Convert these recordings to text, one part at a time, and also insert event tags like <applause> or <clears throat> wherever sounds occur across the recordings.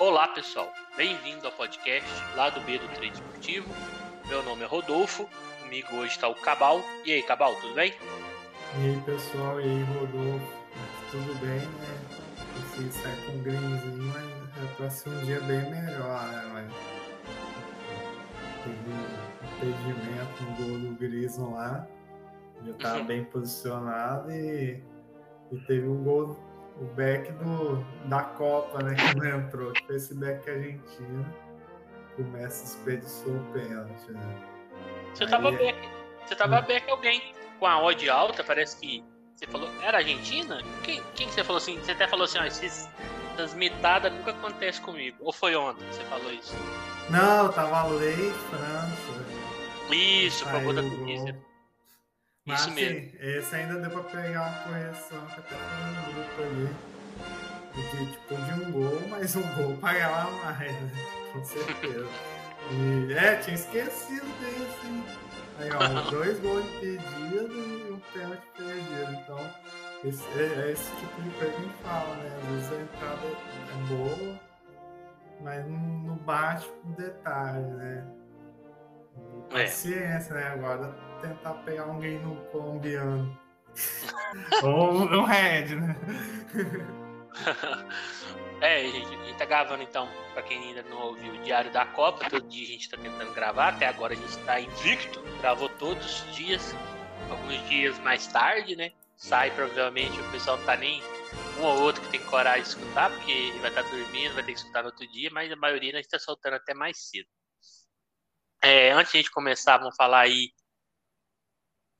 Olá pessoal, bem-vindo ao podcast lá do B do Trade Esportivo. Meu nome é Rodolfo, comigo hoje está o Cabal. E aí, Cabal, tudo bem? E aí pessoal, e aí Rodolfo, tudo bem, né? Você sai com um greenzinho, mas é para ser um dia bem melhor, né? Teve um impedimento no gol do Grison lá, já estava uhum. bem posicionado e, e teve um gol o back do, da Copa, né? Que não entrou, que foi esse back argentino. O Messi desperdiçou o pênalti, né? Você Aí, tava é back. Você tava hum. back alguém com a odd alta, parece que. Você falou. Era Argentina? Quem, quem que você falou assim? Você até falou assim, ó, esses, essas mitadas nunca acontece comigo. Ou foi ontem que você falou isso? Não, tava lei França. Isso, por favor da Tunísia. Mas, Isso mesmo. Assim, esse ainda deu pra pegar uma correção que até um grupo ali. De, tipo, de um gol, mas um gol pagava mais, né? Com certeza. <laughs> E, é, tinha esquecido desse. Aí, ó, <laughs> dois gols impedidos e um pênalti perdido. Então, esse, é, é, esse tipo de coisa que a gente fala, né? Às vezes a entrada é boa, mas não bate com detalhe, né? E é. paciência, é. né? Agora tentar pegar alguém no colombiano. <laughs> Ou um Red, né? <laughs> é, a gente, a gente tá gravando então, pra quem ainda não ouviu, o Diário da Copa. Todo dia a gente tá tentando gravar, até agora a gente tá invicto, gravou todos os dias, alguns dias mais tarde, né? Sai provavelmente, o pessoal não tá nem um ou outro que tem coragem de escutar, porque vai estar tá dormindo, vai ter que escutar no outro dia, mas a maioria a gente tá soltando até mais cedo. É, antes de a gente começar, vamos falar aí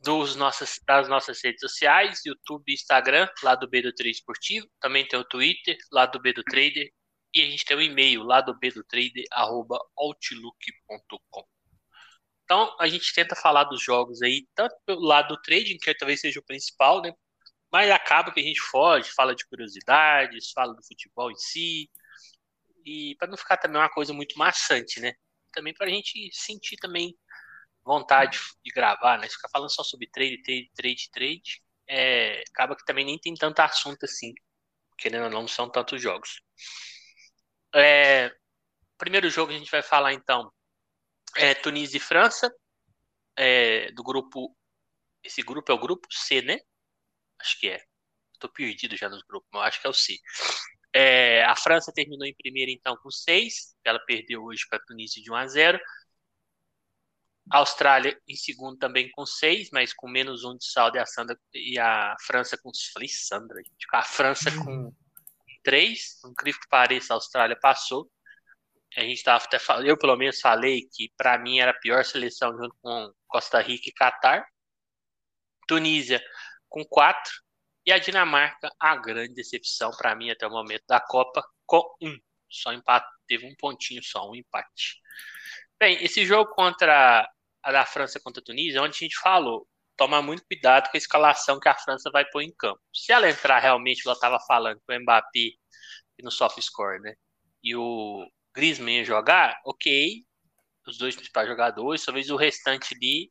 dos nossas, das nossas redes sociais, YouTube Instagram, lá do B do Trader Esportivo. Também tem o Twitter, lá do B do Trader. E a gente tem o e-mail, lá do B do Trader, arroba outlook.com. Então, a gente tenta falar dos jogos aí, tanto pelo lado do trading, que talvez seja o principal, né? Mas acaba que a gente foge, fala de curiosidades, fala do futebol em si. E para não ficar também uma coisa muito maçante, né? Também para a gente sentir também vontade de gravar, né? Ficar falando só sobre trade, trade, trade, trade, é, acaba que também nem tem tanto assunto assim. Querendo ou não, são tantos jogos. É, primeiro jogo que a gente vai falar então é Tunísia e França, é, do grupo. Esse grupo é o grupo C, né? Acho que é. Estou perdido já nos grupos, mas acho que é o C. É, a França terminou em primeiro então com 6, ela perdeu hoje para a Tunísia de 1 a 0. A Austrália em segundo também com seis, mas com menos um de saldo e a, Sandra, e a França com. Falei Sandra, gente. A França com uhum. três. Incrível que pareça, a Austrália passou. A gente estava até eu pelo menos falei que para mim era a pior seleção junto com Costa Rica e Catar. Tunísia com quatro e a Dinamarca a grande decepção para mim até o momento da Copa com um. Só empate, teve um pontinho só, um empate. Bem, esse jogo contra a da França contra a Tunísia, onde a gente falou, tomar muito cuidado com a escalação que a França vai pôr em campo. Se ela entrar realmente, ela estava falando, com o Mbappé no soft score, né? E o Griezmann jogar, ok, os dois principais jogadores, talvez o restante ali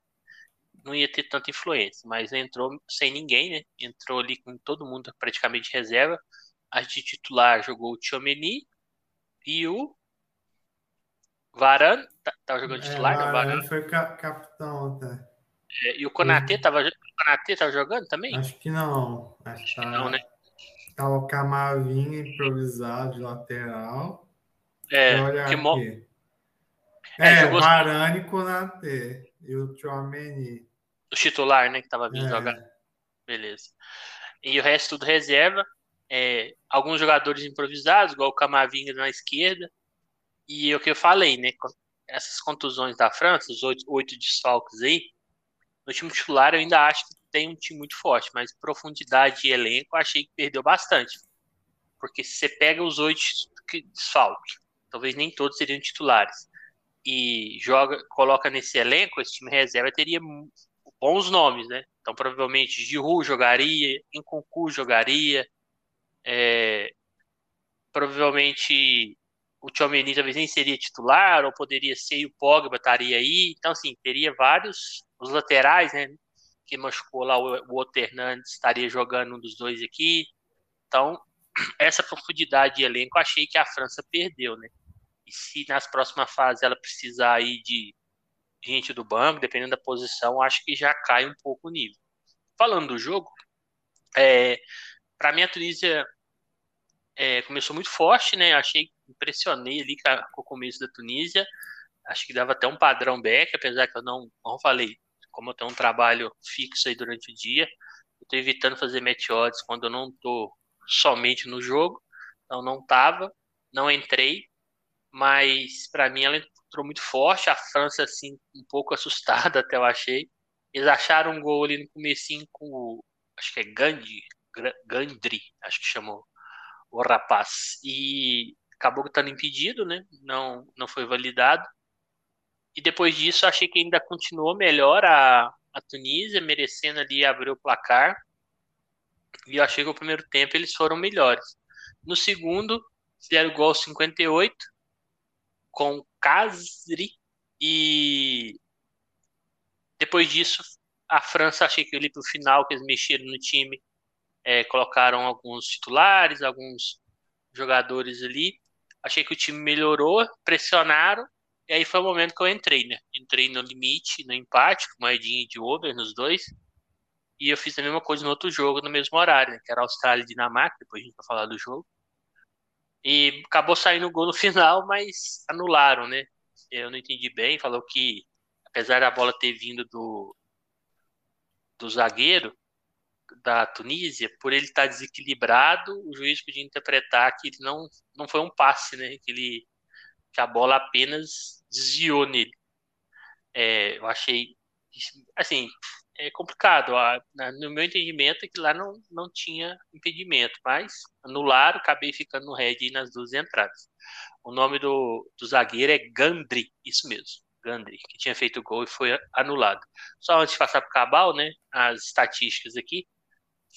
não ia ter tanta influência, mas entrou sem ninguém, né? Entrou ali com todo mundo praticamente reserva. A de titular jogou o Tchomeni e o Varane tá, tava jogando titular, é, Varane foi capitão até. É, e o Konatê tava, o Konatê tava jogando também? Acho que não. Acho, Acho que tá, não, né? Tava o Camavinga improvisado de lateral. É, olha que mo... É, é jogou... Varane e Konatê. E o Chouameni. O titular, né, que tava vindo é. jogar. Beleza. E o resto tudo reserva. É, alguns jogadores improvisados, igual o Camavinga na esquerda. E o que eu falei, né? Essas contusões da França, os oito, oito desfalques aí, no time titular eu ainda acho que tem um time muito forte, mas profundidade de elenco eu achei que perdeu bastante. Porque se você pega os oito desfalques, talvez nem todos seriam titulares, e joga, coloca nesse elenco, esse time reserva teria bons nomes, né? Então provavelmente Giroud jogaria, Nkunku jogaria, é, provavelmente o Tchouameni talvez nem seria titular, ou poderia ser e o Pogba estaria aí. Então, assim, teria vários, os laterais, né, que machucou lá o, o Otto estaria jogando um dos dois aqui. Então, <clears throat> essa profundidade de elenco, achei que a França perdeu, né? E se nas próximas fases ela precisar aí de gente do banco, dependendo da posição, acho que já cai um pouco o nível. Falando do jogo, é, para mim a Tunísia é, começou muito forte, né? Achei, impressionei ali com o começo da Tunísia. Acho que dava até um padrão back, apesar que eu não, como falei, como eu tenho um trabalho fixo aí durante o dia, eu tô evitando fazer match odds quando eu não tô somente no jogo. Então não tava, não entrei, mas para mim ela entrou muito forte. A França, assim, um pouco assustada, <laughs> até eu achei. Eles acharam um gol ali no comecinho com o, acho que é Gandhi, Gandri, acho que chamou o rapaz. E acabou estando impedido, né? Não, não foi validado. E depois disso, achei que ainda continuou melhor a, a Tunísia, merecendo ali abrir o placar. E eu achei que o primeiro tempo eles foram melhores. No segundo, fizeram o gol 58, com Casri e depois disso a França achei que ali pro final que eles mexeram no time é, colocaram alguns titulares alguns jogadores ali achei que o time melhorou pressionaram e aí foi o momento que eu entrei né entrei no limite no empate com moedinha de over nos dois e eu fiz a mesma coisa no outro jogo no mesmo horário né, que era Austrália e Dinamarca depois a gente vai falar do jogo e acabou saindo o gol no <laughs> final, mas anularam, né? Eu não entendi bem. Falou que, apesar da bola ter vindo do, do zagueiro da Tunísia, por ele estar desequilibrado, o juiz podia interpretar que ele não, não foi um passe, né? Que, ele, que a bola apenas desviou nele. É, eu achei. Assim, é complicado. No meu entendimento, é que lá não, não tinha impedimento, mas anularam, acabei ficando no red nas duas entradas. O nome do, do zagueiro é Gandri, isso mesmo, Gandri, que tinha feito gol e foi anulado. Só antes de passar para o Cabal, né, as estatísticas aqui,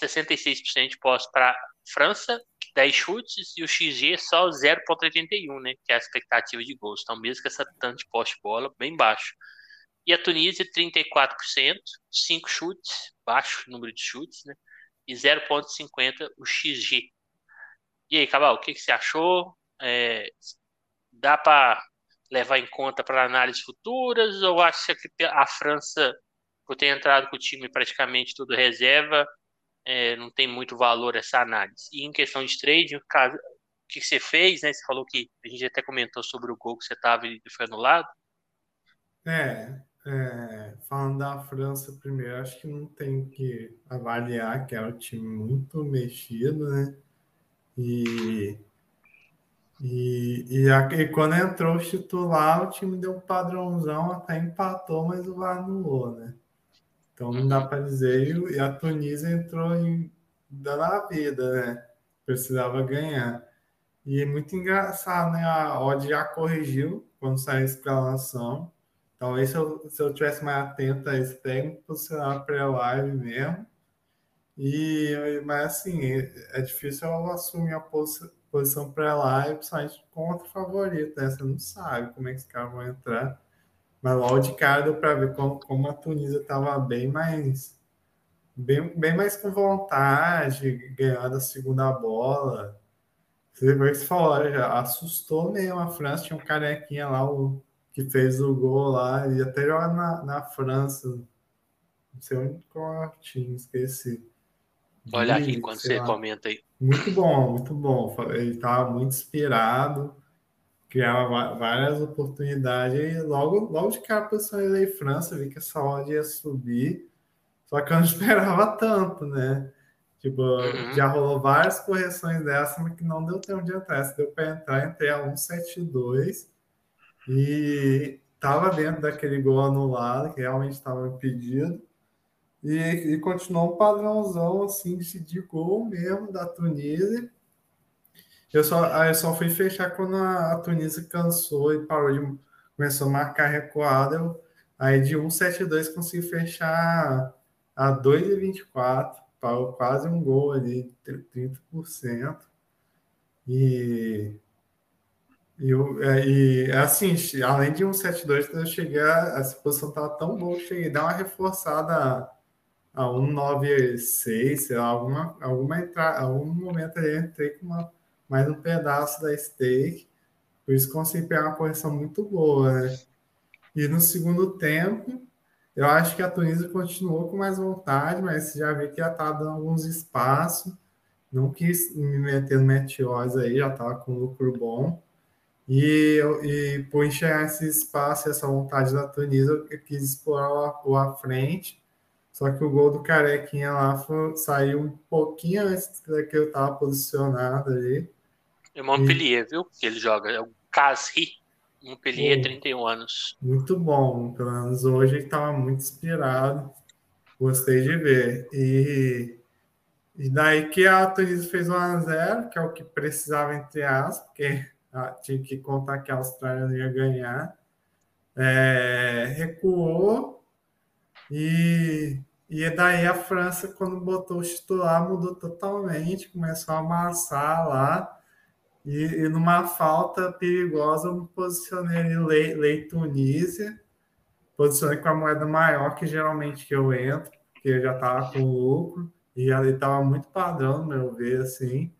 66% de posse para França, 10 chutes, e o XG só 0,81, né, que é a expectativa de gols. Então, mesmo com essa tanto de posse de bola, bem baixo. E a Tunísia, 34%, 5 chutes, baixo número de chutes, né? E 0,50 o XG. E aí, Cabal, o que, que você achou? É, dá para levar em conta para análises futuras? Ou acha que a França, por ter entrado com o time praticamente tudo reserva, é, não tem muito valor essa análise? E em questão de trade, o que você fez, né? Você falou que a gente até comentou sobre o gol que você estava e foi anulado. É, é, falando da França primeiro, acho que não tem que avaliar que é um time muito mexido, né? E, e, e, a, e quando entrou o titular, o time deu um padrãozão, até empatou, mas o VAR anulou, né? Então não dá para dizer. E a Tunísia entrou em, dando a vida, né? Precisava ganhar. E é muito engraçado, né? A odd já corrigiu quando saiu a escalação Talvez se eu, se eu tivesse mais atento a esse técnico, posicionar pré-live mesmo. E, mas assim, é, é difícil eu assumir a posição, posição pré-live, principalmente contra o favorito, né? Você não sabe como é que os caras vão entrar. Mas logo de cara deu para ver como, como a Tunísia estava bem mais bem, bem mais com vontade, ganhando a segunda bola. Você vê que você falou, já assustou mesmo a França, tinha um carequinha lá, o que fez o gol lá, e até joga na, na França. Não sei onde qual time, esqueci. Olha aqui enquanto você lá. comenta aí. Muito bom, muito bom. Ele estava muito inspirado, criava várias oportunidades. E logo, logo de cara, ele França, vi que essa odd ia subir. Só que eu não <laughs> esperava tanto, né? Tipo, uhum. já rolou várias correções dessa, mas que não deu tempo de entrar. Se deu para entrar, entrei a 172 e estava dentro daquele gol anulado, que realmente estava impedido, e, e continuou um padrãozão assim de gol mesmo da Tunísia. Eu só, eu só fui fechar quando a, a Tunísia cansou e parou de começou a marcar recuada. Eu, aí de 1,72 consegui fechar a 2,24, parou quase um gol ali, 30%. E e, eu, é, e assim, além de um 7-2, eu cheguei a, essa posição estava tão boa cheguei a dar uma reforçada a 196, sei lá, alguma, alguma entrada, algum momento ali eu entrei com uma, mais um pedaço da stake, por isso consegui pegar uma correção muito boa, né? E no segundo tempo, eu acho que a Tunísia continuou com mais vontade, mas já vi que já estava dando alguns espaços. Não quis me meter no meteose aí, já estava com lucro bom. E, e por enxergar esse espaço, essa vontade da Tunísia, eu quis explorar o à frente. Só que o gol do Carequinha lá foi, saiu um pouquinho antes da que eu estava posicionado ali. É Montpellier, e... viu? Que ele joga. É o Casri. Montpellier, Pô, 31 anos. Muito bom. Pelo menos hoje ele estava muito inspirado. Gostei de ver. E, e daí que a Tunísia fez 1x0, que é o que precisava, entre aspas, porque <laughs> tinha que contar que a Austrália não ia ganhar. É, recuou e, e daí a França, quando botou o titular, mudou totalmente, começou a amassar lá. E, e numa falta perigosa, eu me posicionei ali, lei, lei Tunísia, posicionei com a moeda maior que geralmente que eu entro, porque já estava com lucro, e ali estava muito padrão, no meu ver, assim.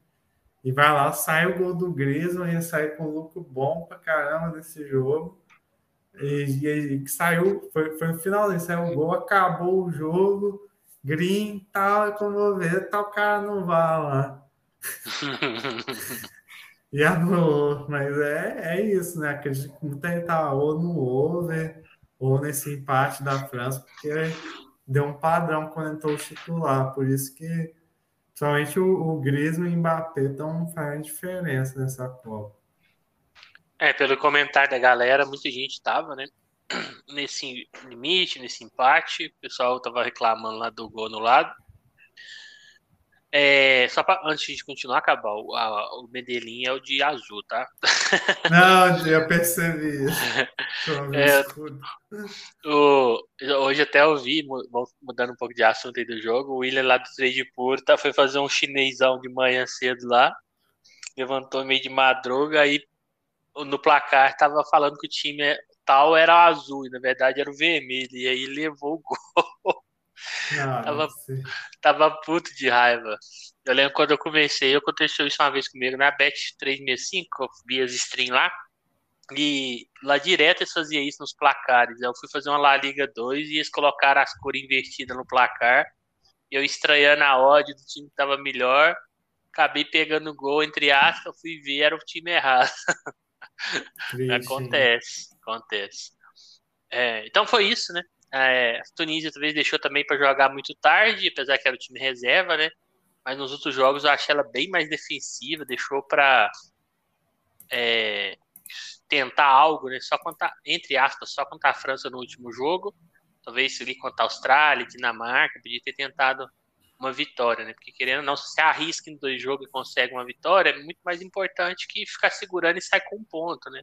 E vai lá, sai o gol do Griezmann, ia sair com lucro bom pra caramba nesse jogo. E, e, saiu, foi, foi no finalzinho, saiu o gol, acabou o jogo, green tal, como eu ver, tal cara não vai lá. <laughs> <laughs> e anulou, mas é, é isso, né? Que muita gente tá ou no over, ou nesse empate da França, porque deu um padrão quando entrou o titular, por isso que somente o, o e o Mbappé estão fazendo diferença nessa Copa. É, pelo comentário da galera, muita gente estava, né? Nesse limite, nesse empate. O pessoal tava reclamando lá do gol no lado. É, só pra, antes de continuar, acabar, o, a, o Medellín é o de azul, tá? <laughs> Não, eu percebi. <laughs> é, o, hoje até eu vi, mudando um pouco de assunto aí do jogo, o William lá do Trade Puro tá, foi fazer um chinesão de manhã cedo lá, levantou meio de madruga, aí no placar estava falando que o time tal era azul, e na verdade era o vermelho, e aí levou o gol. Não, tava, tava puto de raiva. Eu lembro quando eu comecei, aconteceu isso uma vez comigo na Bet 365, eu vi as stream lá, e lá direto eles faziam isso nos placares. Eu fui fazer uma La Liga 2 e eles colocaram as cores invertidas no placar. E eu estranhando a ódio do time que tava melhor, acabei pegando gol, entre aspas, fui ver, era o time errado. <laughs> acontece, acontece. É, então foi isso, né? É, a Tunísia talvez deixou também para jogar muito tarde, apesar que era o time reserva, né? Mas nos outros jogos eu achei ela bem mais defensiva, deixou para é, tentar algo, né? Só contar, entre aspas, só contar a França no último jogo. Talvez se ele contar a Austrália, Dinamarca, podia ter tentado uma vitória, né? Porque querendo ou não, se você arrisca em dois jogos e consegue uma vitória, é muito mais importante que ficar segurando e sair com um ponto, né?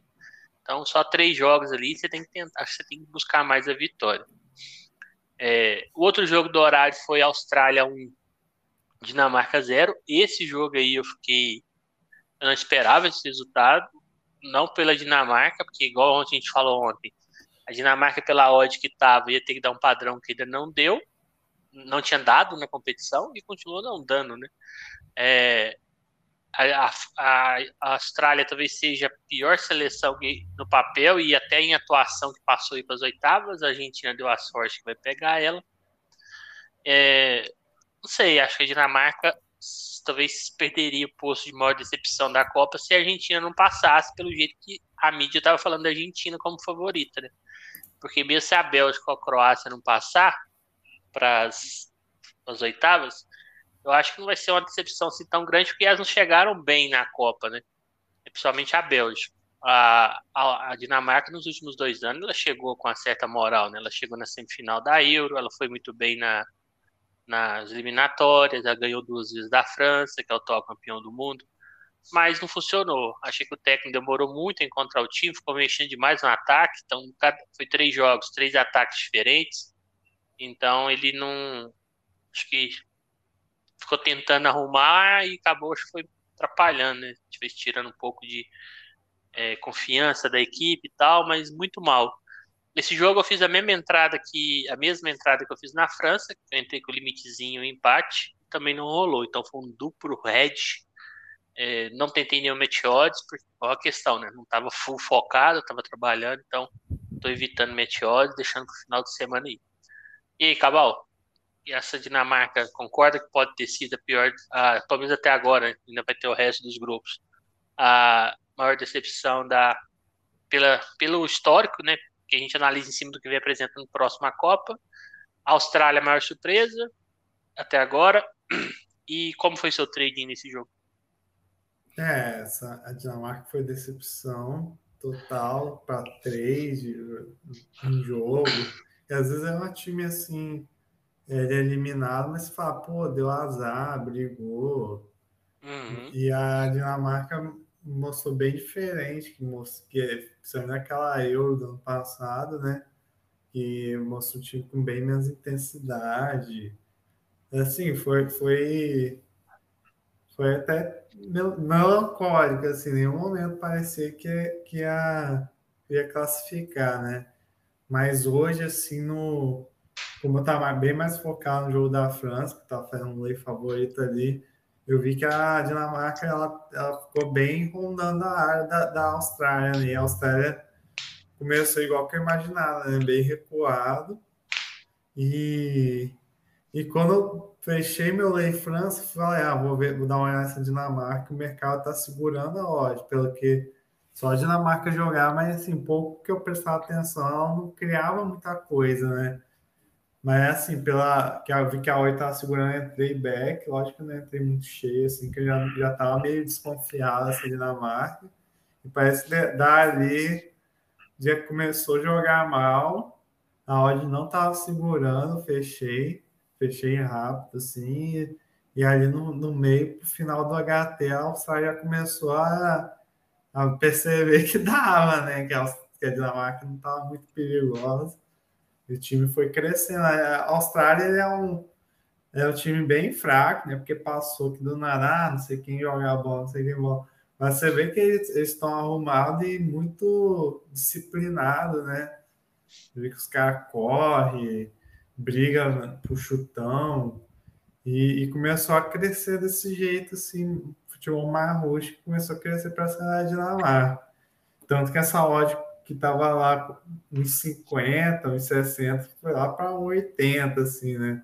Então, só três jogos ali, você tem que tentar, você tem que buscar mais a vitória. É, o outro jogo do horário foi Austrália 1, Dinamarca 0. Esse jogo aí eu fiquei. Eu não esperava esse resultado. Não pela Dinamarca, porque igual ontem a gente falou ontem, a Dinamarca, pela odd que estava, ia ter que dar um padrão que ainda não deu não tinha dado na competição e continuou não dando, né? É, a, a, Austrália talvez seja a pior seleção no papel e até em atuação que passou para as oitavas. A Argentina deu a sorte que vai pegar ela. É, não sei, acho que a Dinamarca talvez perderia o posto de maior decepção da Copa se a Argentina não passasse pelo jeito que a mídia estava falando da Argentina como favorita, né? Porque mesmo se a Bélgica ou a Croácia não passar, para as oitavas, eu acho que não vai ser uma decepção assim tão grande, porque elas não chegaram bem na Copa, né? Principalmente a Bélgica. A, a, Dinamarca, nos últimos dois anos, ela chegou com uma certa moral, né? Ela chegou na semifinal da Euro, ela foi muito bem na, nas eliminatórias, ela ganhou duas vezes da França, que é o atual campeão do mundo, mas não funcionou. Achei que o técnico demorou muito a encontrar o time, ficou mexendo demais no ataque, então foi três jogos, três ataques diferentes, então ele não. Acho que ficou tentando arrumar e acabou, acho que foi atrapalhando, né? Tirando um pouco de é, confiança da equipe e tal, mas muito mal. esse jogo eu fiz a mesma entrada que a mesma entrada que eu fiz na França, eu entrei com o limitezinho empate, também não rolou, então foi um duplo red. É, não tentei nenhum meteodes, porque qual a questão, né? Não estava full focado, estava trabalhando, então estou evitando meteodes, deixando para o final de semana aí. E aí, Cabal, essa Dinamarca concorda que pode ter sido a pior, a, pelo menos até agora, ainda vai ter o resto dos grupos, a maior decepção da pela, pelo histórico, né? Que a gente analisa em cima do que vem apresentando próximo à Copa. A Austrália, a maior surpresa até agora. E como foi seu trading nesse jogo? É, essa, a Dinamarca foi decepção total para trade em jogo. E às vezes é um time assim, ele é eliminado, mas fala, pô, deu azar, brigou. Uhum. E a Dinamarca mostrou bem diferente, que mostrou que sendo aquela Euro do ano passado, né? Que mostrou um time com bem menos intensidade. Assim, foi, foi, foi até melancólico, assim, em nenhum momento parecia que, que ia, ia classificar, né? Mas hoje, assim, no, como eu estava bem mais focado no jogo da França, que estava fazendo um lei favorito ali, eu vi que a Dinamarca ela, ela ficou bem rondando a área da, da Austrália. Né? A Austrália começou igual que eu imaginava, né? bem recuado. E, e quando eu fechei meu Lei França, falei, ah, vou, ver, vou dar uma olhada nessa Dinamarca, o mercado está segurando a odd, pelo que só a Dinamarca jogar, mas assim, pouco que eu prestava atenção, não criava muita coisa, né? Mas assim, pela que eu vi que a Oi estava segurando, entrei back, lógico que eu não entrei muito cheio, assim, que eu já, já tava meio desconfiado assim, Dinamarca. E parece que dali já começou a jogar mal, a odd não estava segurando, fechei, fechei rápido, assim, e, e ali no, no meio, pro final do HT, a Austrália já começou a, a perceber que dava, né? Que a, que a Dinamarca não estava muito perigosa. O time foi crescendo. A Austrália é um, é um time bem fraco, né? Porque passou aqui do ah, não sei quem joga a bola, não sei quem bola. Mas você vê que eles, estão arrumados e muito disciplinados, né? Você vê que os caras correm, brigam pro chutão. E, e, começou a crescer desse jeito, assim, futebol mais roxo, começou a crescer para a cidade de Lamar. Tanto que essa odd que estava lá uns 50, uns 60, foi lá para 80, assim, né?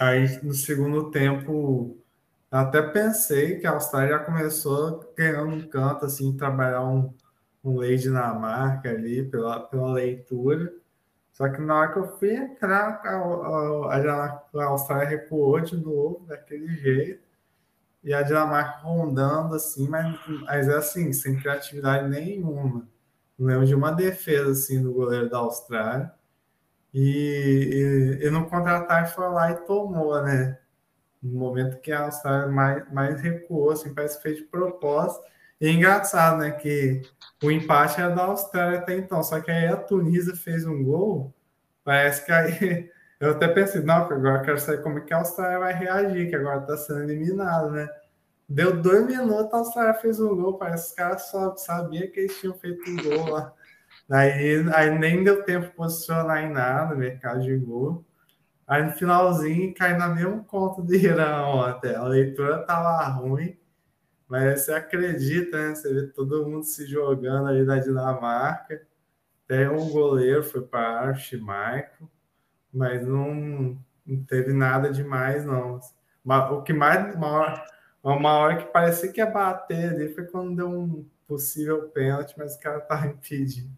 Aí no segundo tempo, até pensei que a Austrália já começou ganhando um canto, assim, trabalhar um, um lei Dinamarca ali pela, pela leitura. Só que na hora que eu fui entrar, a, a, a Austrália recuou de novo, daquele jeito. E a Dinamarca rondando, assim, mas, mas é assim, sem criatividade nenhuma. Não lembro de uma defesa assim do goleiro da Austrália. E, e, e no contra-ataque foi lá e tomou, né? No momento que a Austrália mais, mais recuou, assim, parece que fez de propósito. E é engraçado, né? Que o empate era da Austrália até então, só que aí a Tunísia fez um gol. Parece que aí. <laughs> Eu até pensei, não, agora eu quero saber como é que a Austrália vai reagir, que agora está sendo eliminado, né? Deu dois minutos, a Austrália fez um gol. Parece que os caras só sabiam que eles tinham feito um gol lá. Aí, aí nem deu tempo de posicionar em nada, mercado de gol. Aí no finalzinho cai na mesma conta de Irã até. A leitura tava ruim, mas você acredita, né? Você vê todo mundo se jogando ali da Dinamarca. Até um goleiro foi para Arch Michael, mas não, não teve nada demais, não. O que mais maior, uma hora que parecia que ia bater ali foi quando deu um possível pênalti, mas o cara tava impedido.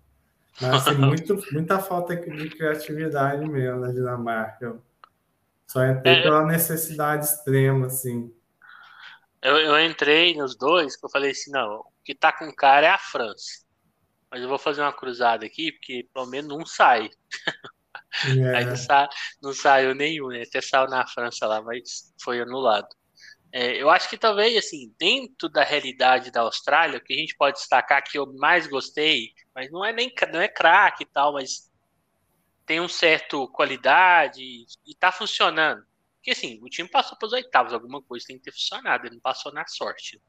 Mas, assim, <laughs> muito, muita falta de criatividade mesmo na Dinamarca. Eu só entrei é, pela necessidade extrema, assim. Eu, eu entrei nos dois, que eu falei assim, não, o que tá com cara é a França. Mas eu vou fazer uma cruzada aqui, porque pelo menos um sai. <laughs> É. Aí não, sa não saiu nenhum, né? Até saiu na França lá, mas foi anulado. É, eu acho que talvez, assim, dentro da realidade da Austrália, o que a gente pode destacar que eu mais gostei, mas não é nem não é craque e tal, mas tem um certo qualidade e tá funcionando. Porque assim, o time passou para os oitavos, alguma coisa tem que ter funcionado, ele não passou na sorte.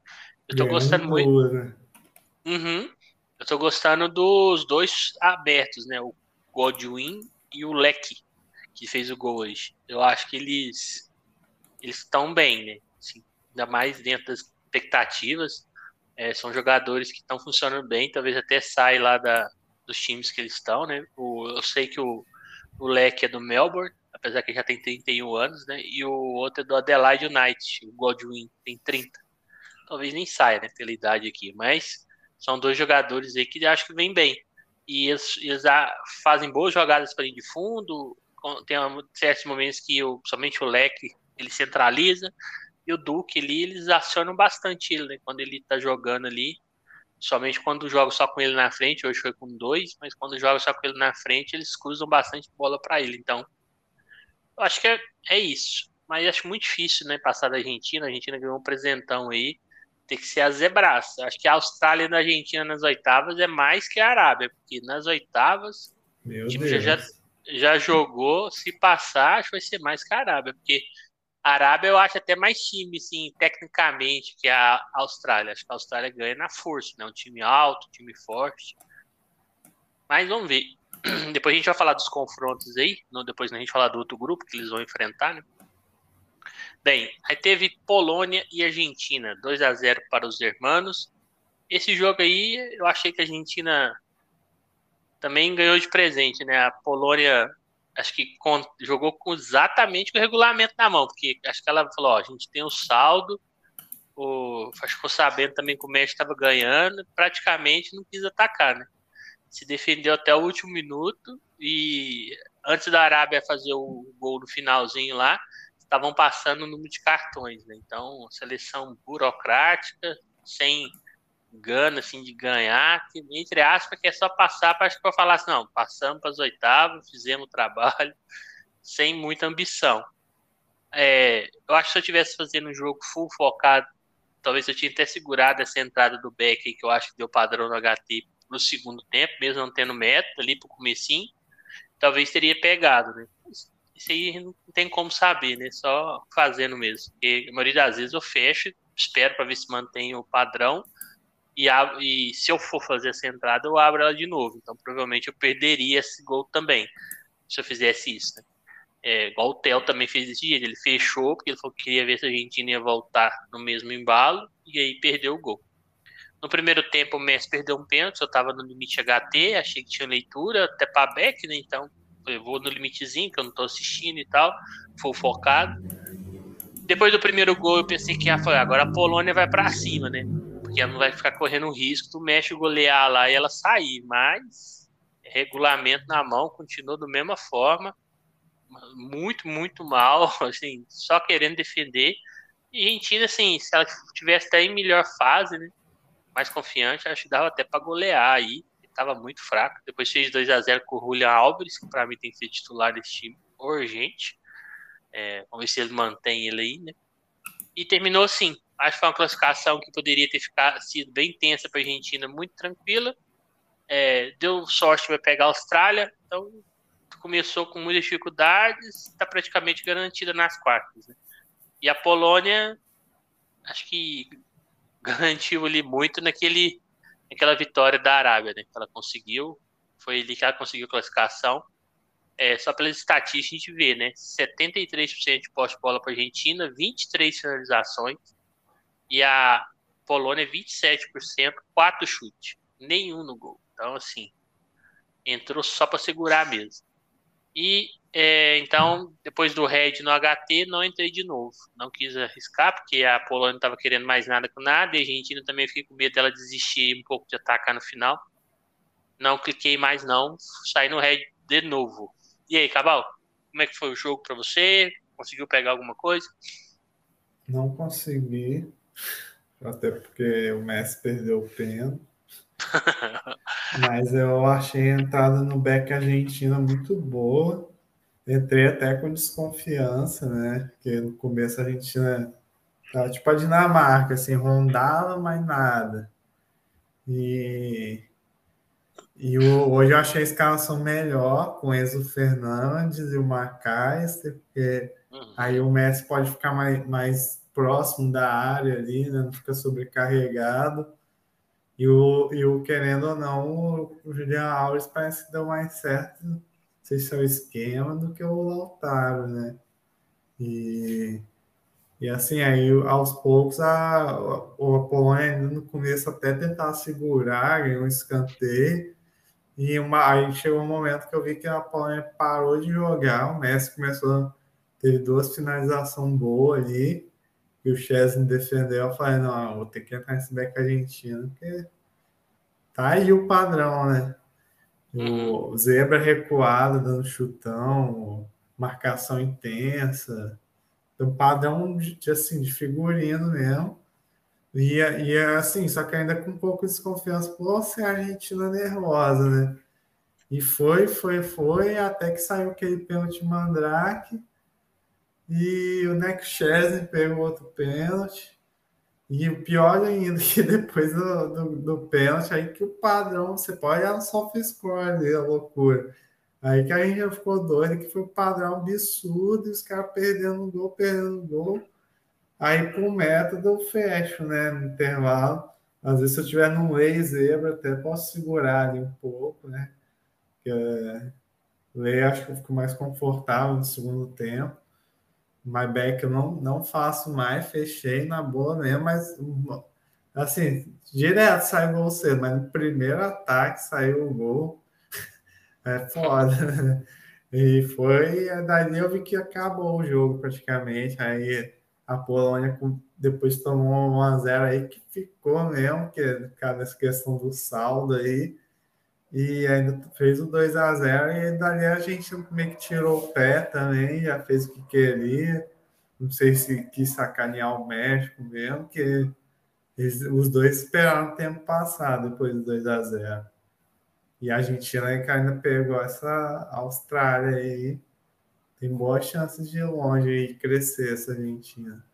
Eu tô gostando muito. Né? Uhum. Eu tô gostando dos dois abertos, né? O Godwin e o Leque, que fez o gol hoje. Eu acho que eles eles estão bem, né? Ainda mais dentro das expectativas. É, são jogadores que estão funcionando bem, talvez até saia lá da, dos times que eles estão, né? O, eu sei que o, o Leque é do Melbourne, apesar que já tem 31 anos, né? E o outro é do Adelaide United, o Godwin, tem 30. Talvez nem saia, né, pela idade aqui, mas são dois jogadores aí que acho que vem bem. E eles, eles fazem boas jogadas para ir de fundo, tem certos momentos que o, somente o Leque ele centraliza, e o Duque ali, eles acionam bastante ele, né? Quando ele tá jogando ali, somente quando joga só com ele na frente, hoje foi com dois, mas quando joga só com ele na frente, eles cruzam bastante bola para ele. Então, eu acho que é, é isso. Mas acho muito difícil, né? Passar da Argentina. A Argentina ganhou um presentão aí. Tem que ser a zebraça. Acho que a Austrália e a Argentina nas oitavas é mais que a Arábia, porque nas oitavas Meu o time Deus. já, já jogou. Se passar, acho que vai ser mais que a Arábia, porque a Arábia eu acho até mais time, assim, tecnicamente, que a Austrália. Acho que a Austrália ganha na força, né? Um time alto, time forte. Mas vamos ver. <clears throat> Depois a gente vai falar dos confrontos aí. Depois a gente falar do outro grupo que eles vão enfrentar, né? Bem, aí teve Polônia e Argentina, 2 a 0 para os hermanos. Esse jogo aí, eu achei que a Argentina também ganhou de presente, né? A Polônia acho que com, jogou com exatamente o regulamento na mão, porque acho que ela falou, ó, a gente tem o um saldo, o, ficou sabendo também que o México estava ganhando, praticamente não quis atacar, né? Se defendeu até o último minuto e antes da Arábia fazer o gol no finalzinho lá, estavam passando o número de cartões, né? Então, seleção burocrática, sem gana assim de ganhar, que entre aspas que é só passar para que falar assim, não, passamos para as oitavas, fizemos o trabalho <laughs> sem muita ambição. É, eu acho que se eu tivesse fazendo um jogo full focado, talvez eu tinha até segurado essa entrada do Beck que eu acho que deu padrão no HT no segundo tempo, mesmo não tendo método ali pro comecinho, talvez teria pegado, né? Isso aí não tem como saber, né? Só fazendo mesmo. Porque a maioria das vezes eu fecho, espero para ver se mantém o padrão e, e, se eu for fazer essa entrada, eu abro ela de novo. Então, provavelmente eu perderia esse gol também, se eu fizesse isso. Né? É, igual o Theo também fez esse dia, ele fechou, porque ele falou que queria ver se a Argentina ia voltar no mesmo embalo, e aí perdeu o gol. No primeiro tempo, o Messi perdeu um pênalti, eu estava no limite HT, achei que tinha leitura, até para back, né? Então, eu vou no limitezinho, que eu não estou assistindo e tal, foi focado. Depois do primeiro gol, eu pensei que falar, agora a Polônia vai para cima, né? Porque ela não vai ficar correndo risco do México golear lá e ela sair, mas regulamento na mão, continuou da mesma forma, muito, muito mal, <laughs> assim, só querendo defender. E a Argentina, assim, se ela tivesse até em melhor fase, né, mais confiante, acho que dava até para golear aí, estava muito fraco. Depois fez 2 a 0 com o Julian Alves, que para mim tem que ser titular desse time urgente. É, vamos ver se ele mantém ele aí, né? E terminou assim, Acho que foi uma classificação que poderia ter ficado, sido bem tensa para a Argentina, muito tranquila. É, deu sorte para pegar a Austrália, então começou com muitas dificuldades, está praticamente garantida nas quartas. Né? E a Polônia, acho que <laughs> garantiu ali muito naquele, naquela vitória da Arábia, né? Que ela conseguiu, foi ali que ela conseguiu classificação. É, só pelas estatísticas a gente vê, né? 73% de poste-bola para a Argentina, 23 finalizações, e a Polônia 27%, 4 chutes, nenhum no gol. Então, assim, entrou só para segurar mesmo. E é, então, depois do Red no HT, não entrei de novo. Não quis arriscar, porque a Polônia não estava querendo mais nada com nada, e a Argentina também fiquei com medo dela desistir um pouco de atacar no final. Não cliquei mais, não. Saí no Red de novo. E aí, Cabal? Como é que foi o jogo para você? Conseguiu pegar alguma coisa? Não consegui. Até porque o Messi perdeu o pênalti. <laughs> Mas eu achei a entrada no back argentina muito boa. Entrei até com desconfiança, né? Porque no começo a Argentina tava tipo a Dinamarca, assim, rondava, mas nada. E, e o, hoje eu achei a escalação melhor com Enzo Fernandes e o Macaister, porque uhum. aí o Messi pode ficar mais, mais próximo da área ali, né? não fica sobrecarregado. E o, e o querendo ou não, o Julian Alves parece que deu mais certo, não sei se é o esquema, do que o Lautaro, né? E, e assim, aí aos poucos a, a Polônia no começo até tentar segurar, ganhou um escanteio, e uma, aí chegou um momento que eu vi que a Polônia parou de jogar, o Messi começou, teve duas finalizações boas ali, e o Chesney defendeu, eu falei, não, vou ter que entrar nesse back argentino, porque tá aí o padrão, né? O uhum. zebra recuado, dando chutão, marcação intensa, o padrão de, assim, de figurino mesmo. E, e assim, só que ainda com um pouco de desconfiança, pô, se a Argentina nervosa, né? E foi, foi, foi, até que saiu aquele pênalti Mandrake. E o Neck Chesney pegou outro pênalti. E o pior ainda, <laughs> que depois do, do, do pênalti, aí que o padrão, você pode olhar no soft score ali, a loucura. Aí que a gente já ficou doido, que foi um padrão absurdo, e os caras perdendo gol, perdendo gol. Aí, com o método, eu fecho, né, no intervalo. Às vezes, se eu tiver num lei zebra, até posso segurar ali um pouco, né? Porque, é, lei acho que eu fico mais confortável no segundo tempo. My back eu não, não faço mais, fechei na boa mesmo, mas assim, direto sai gol cedo, mas no primeiro ataque saiu o gol. <laughs> É foda. E foi, dali eu vi que acabou o jogo praticamente. Aí a Polônia depois tomou 1 a 0 aí que ficou mesmo, que cada essa questão do saldo aí. E ainda fez o 2 a 0 e dali a gente meio que tirou o pé também, já fez o que queria. Não sei se quis sacanear o México mesmo, que eles, os dois esperaram o tempo passar depois do 2 a 0 E a Argentina ainda pegou essa Austrália aí tem boas chances de ir longe e crescer essa Argentina.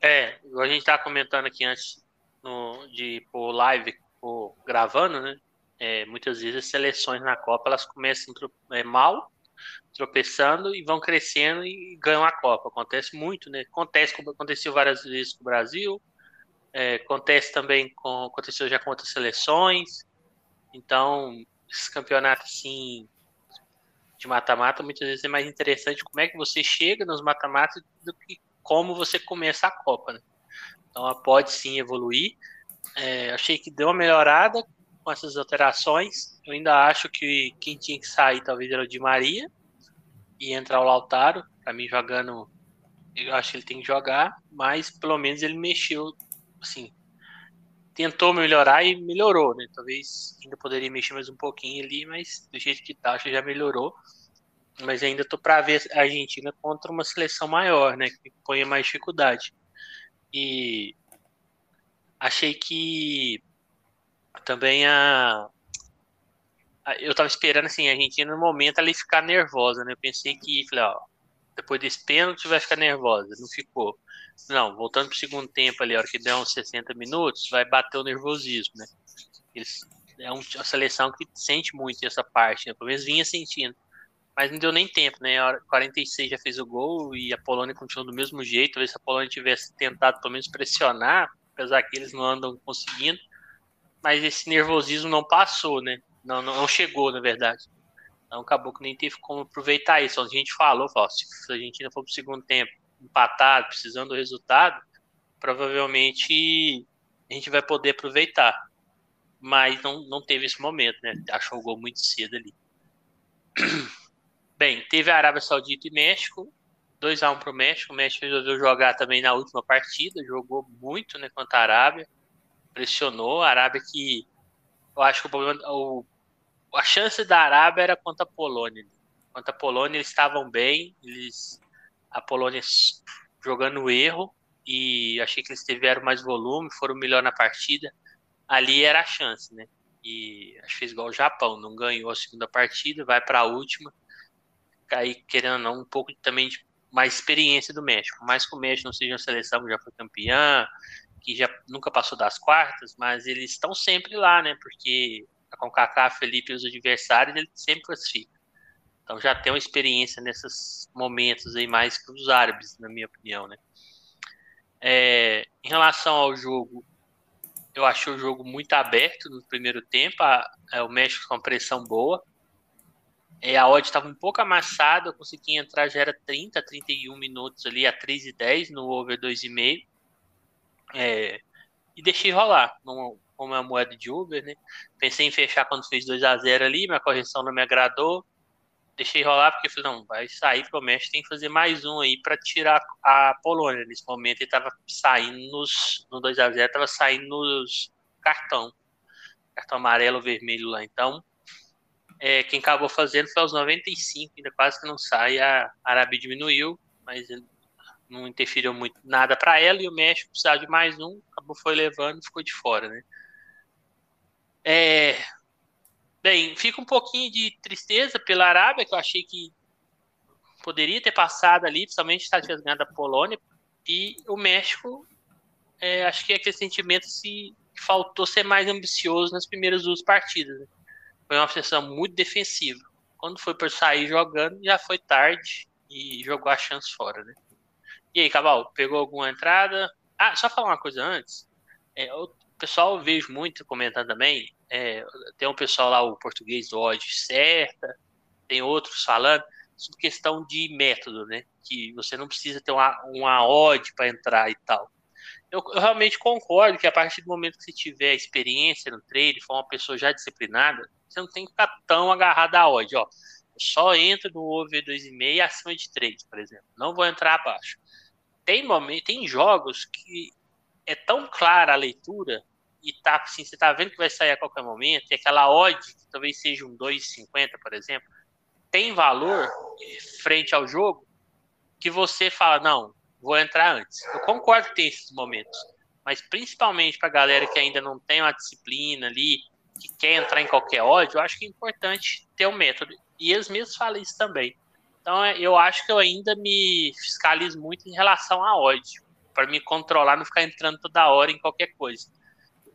É, a gente estava comentando aqui antes no, de pôr live, pôr, gravando, né? É, muitas vezes as seleções na Copa elas começam é, mal, tropeçando e vão crescendo e ganham a Copa. Acontece muito, né? Acontece, aconteceu várias vezes com o Brasil, é, acontece também com, aconteceu já com outras seleções. Então, esses campeonatos assim de mata-mata, muitas vezes é mais interessante como é que você chega nos mata-matas do que como você começa a Copa. Né? Então ela pode sim evoluir. É, achei que deu uma melhorada com essas alterações. Eu ainda acho que quem tinha que sair talvez era o Di Maria e entrar o Lautaro. Para mim, jogando, eu acho que ele tem que jogar, mas pelo menos ele mexeu, assim, tentou melhorar e melhorou, né? Talvez ainda poderia mexer mais um pouquinho ali, mas do jeito que tá, acho que já melhorou. Mas ainda tô para ver a Argentina contra uma seleção maior, né? Que ponha mais dificuldade. E achei que também a, eu tava esperando assim, a Argentina no momento ia ficar nervosa, né? Eu pensei que, falei, ó, depois desse pênalti vai ficar nervosa, não ficou. Não, voltando para o segundo tempo ali, a hora que der uns 60 minutos, vai bater o nervosismo, né? Eles, é uma seleção que sente muito essa parte, né? Pelo menos vinha sentindo. Mas não deu nem tempo, né? A hora 46 já fez o gol e a Polônia continuou do mesmo jeito. Talvez se a Polônia tivesse tentado pelo menos pressionar, apesar que eles não andam conseguindo. Mas esse nervosismo não passou, né? Não, não, não chegou, na verdade. Então acabou que nem teve como aproveitar isso. A gente falou, falou se a Argentina for para o segundo tempo empatado, precisando do resultado, provavelmente a gente vai poder aproveitar. Mas não, não teve esse momento, né? Achou o gol muito cedo ali. Bem, teve a Arábia Saudita e México. 2x1 para o México. O México resolveu jogar também na última partida. Jogou muito né, contra a Arábia. Pressionou. A Arábia que. Eu acho que o problema. O, a chance da Arábia era contra a Polônia. Contra a Polônia eles estavam bem. Eles a Polônia jogando erro e achei que eles tiveram mais volume, foram melhor na partida. Ali era a chance, né? E acho que fez igual o Japão, não ganhou a segunda partida, vai para a última. Aí, querendo ou não, um pouco também de mais experiência do México. Mais que o México não seja uma seleção que já foi campeã, que já nunca passou das quartas, mas eles estão sempre lá, né? Porque a CONCACAF Felipe e os adversários, ele sempre classifica. Então já tem uma experiência nesses momentos aí mais que os árabes, na minha opinião, né? É, em relação ao jogo, eu achei o jogo muito aberto no primeiro tempo, a, a, é, o México com pressão boa. É, a odd estava um pouco amassada, eu consegui entrar, já era 30, 31 minutos ali, a 3 e 10 no over 2,5. É, e deixei rolar, não, como é a moeda de Uber, né? Pensei em fechar quando fez 2 a 0 ali, minha correção não me agradou. Deixei rolar porque falei, não, vai sair pro México, tem que fazer mais um aí para tirar a Polônia. Nesse momento ele tava saindo nos, no 2 a 0 tava saindo nos cartão. Cartão amarelo, vermelho lá. Então, é, quem acabou fazendo foi aos 95, ainda quase que não sai. A Arábia diminuiu, mas não interferiu muito nada para ela. E o México precisava de mais um, acabou foi levando ficou de fora, né? É, bem, fica um pouquinho de tristeza pela Arábia, que eu achei que poderia ter passado ali, principalmente se tivesse ganhado a Polônia. E o México, é, acho que é aquele sentimento se faltou ser mais ambicioso nas primeiras duas partidas. Né? Foi uma sessão muito defensiva. Quando foi por sair jogando, já foi tarde e jogou a chance fora, né? E aí, Cabal, pegou alguma entrada? Ah, só falar uma coisa antes. É, eu pessoal vejo muito comentando também. É, tem um pessoal lá, o português do ódio certa, tem outros falando sobre questão de método, né? Que você não precisa ter uma, uma para entrar e tal. Eu, eu, realmente concordo que a partir do momento que você tiver experiência no trade, for uma pessoa já disciplinada, você não tem que ficar tão agarrado à odd. Ó, eu só entro no over 2,5 acima de 3, por exemplo. Não vou entrar abaixo. Tem, momento, tem jogos que é tão clara a leitura e tá assim, você tá vendo que vai sair a qualquer momento, e aquela odd, que talvez seja um 2,50, por exemplo, tem valor frente ao jogo que você fala, não, vou entrar antes. Eu concordo que tem esses momentos, mas principalmente para galera que ainda não tem uma disciplina ali, que quer entrar em qualquer odd, eu acho que é importante ter um método. E eles mesmos falam isso também. Então é, eu acho que eu ainda me fiscalizo muito em relação à odd, para me controlar, não ficar entrando toda hora em qualquer coisa.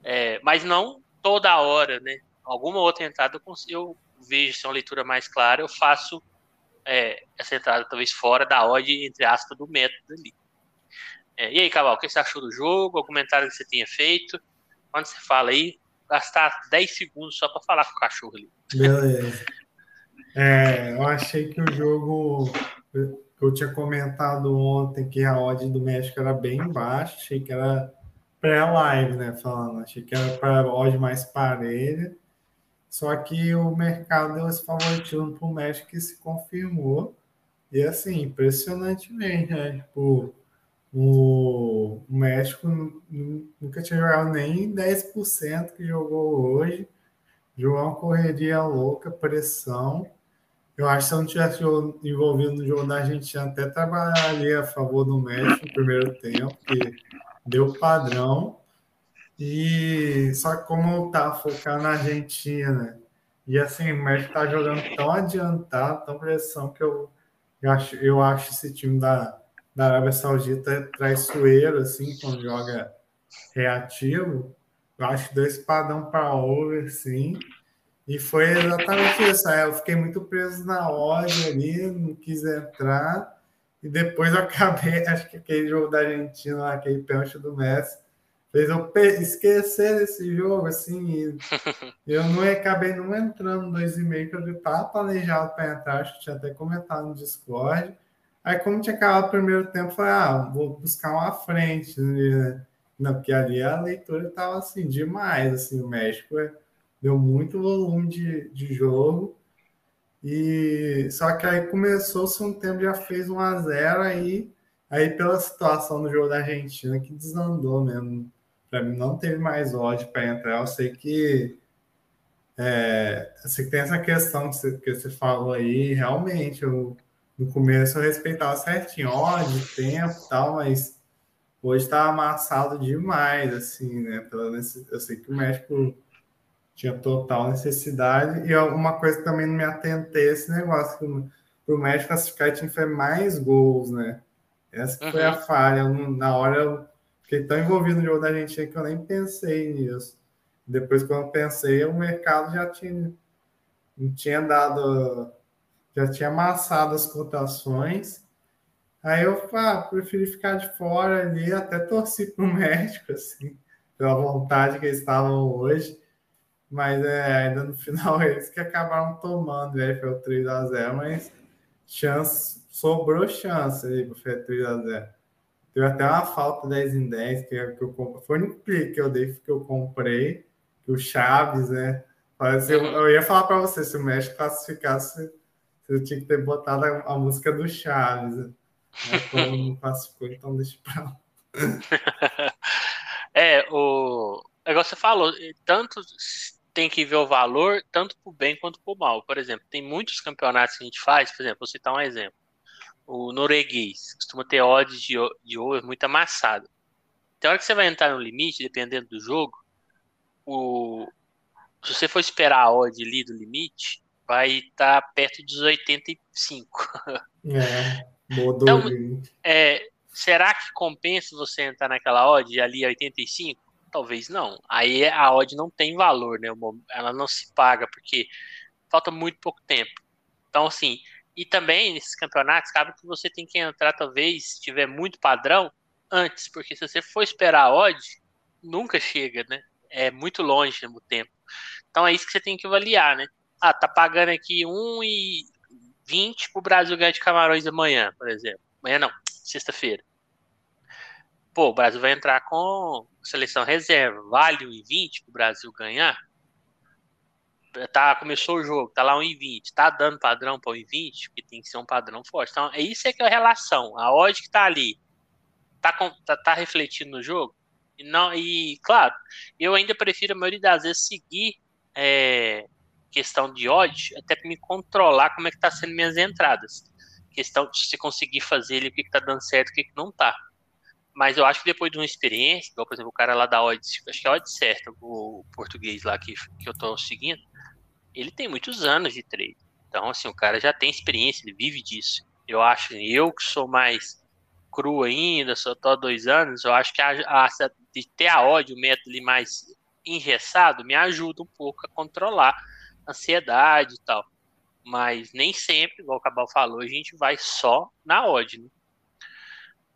É, mas não toda hora, né? Alguma outra entrada eu, vejo se é uma leitura mais clara, eu faço é, essa entrada talvez fora da odd, entre aspas, do método ali. É, e aí, Caval, o que você achou do jogo? O comentário que você tinha feito? Quando você fala aí, gastar 10 segundos só para falar com o cachorro ali. Beleza. É, eu achei que o jogo eu tinha comentado ontem que a odd do México era bem baixa, achei que era pré-live, né? Falando, achei que era para hoje mais parelha. Só que o mercado deu esse favoritismo para o México que se confirmou. E assim, impressionantemente, né? Tipo, o, México nunca tinha jogado nem 10% que jogou hoje. Uma correria louca, pressão. Eu acho que se eu não tivesse envolvido no jogo da Argentina, até trabalharia a favor do México no primeiro tempo, porque deu padrão. E só que como tá focado na Argentina, e assim, o México tá jogando tão adiantado, tão pressão, que eu, eu, acho, eu acho esse time da, da Arábia Saudita traiçoeiro, assim, quando joga reativo. Eu acho dois padrão para over, sim. E foi exatamente isso. Eu fiquei muito preso na ordem ali, não quis entrar. E depois eu acabei, <laughs> acho que aquele jogo da Argentina, aquele pênalti do Messi, fez eu esquecer desse jogo, assim, e <laughs> eu não acabei não entrando no 2,5, que eu estava planejado para entrar, acho que tinha até comentado no Discord. Aí, como tinha acabado o primeiro tempo, eu falei, ah, vou buscar uma frente, né? Não, porque ali a leitura estava assim, demais, assim, o México é, deu muito volume de, de jogo, e só que aí começou-se um tempo, já fez 1 a 0 aí, aí pela situação do jogo da Argentina que desandou mesmo. Para mim não teve mais ódio para entrar. Eu sei que é, que tem essa questão que você, que você falou aí, realmente, eu, no começo eu respeitava certinho, ódio, tempo tal, mas hoje está amassado demais, assim, né? Pela, eu sei que o México tinha total necessidade. E uma coisa que também não me atentei esse negócio, que o México classificar tinha que fazer mais gols, né? Essa uhum. foi a uhum. falha. Na hora eu fiquei tão envolvido no jogo da Argentina que eu nem pensei nisso. Depois, quando pensei, o mercado já tinha, não tinha dado, já tinha amassado as cotações. Aí eu ah, preferi ficar de fora ali, até torci para <laughs> o México, assim. pela vontade que eles estavam hoje. Mas é, ainda no <laughs> final eles que acabaram tomando, aí foi o 3x0, mas chance, sobrou chance aí para o 3x0. Teve até uma falta 10 em 10 que, que eu comprei. Foi no clique que eu dei que eu comprei, que o Chaves, né? Mas eu, eu ia falar para você, se o México classificasse, eu tinha que ter botado a, a música do Chaves. Né? Como não classificou, então deixa pra lá. <laughs> é, o negócio você falou, tanto tem que ver o valor, tanto para o bem quanto para o mal. Por exemplo, tem muitos campeonatos que a gente faz, por exemplo, vou citar um exemplo. O norueguês costuma ter odds de, de over muito amassado. Tem hora que você vai entrar no limite, dependendo do jogo, o, se você for esperar a odd ali do limite, vai estar tá perto dos 85. <laughs> É, então, é, será que compensa você entrar naquela odd ali 85? Talvez não. Aí a odd não tem valor, né? Ela não se paga, porque falta muito pouco tempo. Então, assim, e também nesses campeonatos, cabe que você tem que entrar, talvez, se tiver muito padrão, antes, porque se você for esperar a odd, nunca chega, né? É muito longe no tempo. Então é isso que você tem que avaliar, né? Ah, tá pagando aqui 1,20 pro Brasil ganhar de Camarões amanhã, por exemplo. Amanhã não, sexta-feira. Pô, o Brasil vai entrar com seleção reserva. Vale 1,20 pro Brasil ganhar? Tá, começou o jogo, tá lá 1,20. Tá dando padrão para 1,20? Porque tem que ser um padrão forte. Então, é isso é que é a relação. A odd que tá ali tá, tá, tá refletindo no jogo? E, não, e, claro, eu ainda prefiro a maioria das vezes seguir é, questão de odd, até para me controlar como é que tá sendo minhas entradas. Questão de se conseguir fazer ele, o que, que tá dando certo, o que, que não tá. Mas eu acho que depois de uma experiência, igual, por exemplo, o cara lá da odd, acho que é odd certo, o português lá que, que eu tô seguindo, ele tem muitos anos de trade. Então, assim, o cara já tem experiência, ele vive disso. Eu acho, eu que sou mais cru ainda, só tô há dois anos, eu acho que a, a, de ter a odd, o método ali mais engessado, me ajuda um pouco a controlar a ansiedade e tal. Mas nem sempre, igual o Cabal falou, a gente vai só na odd. Né?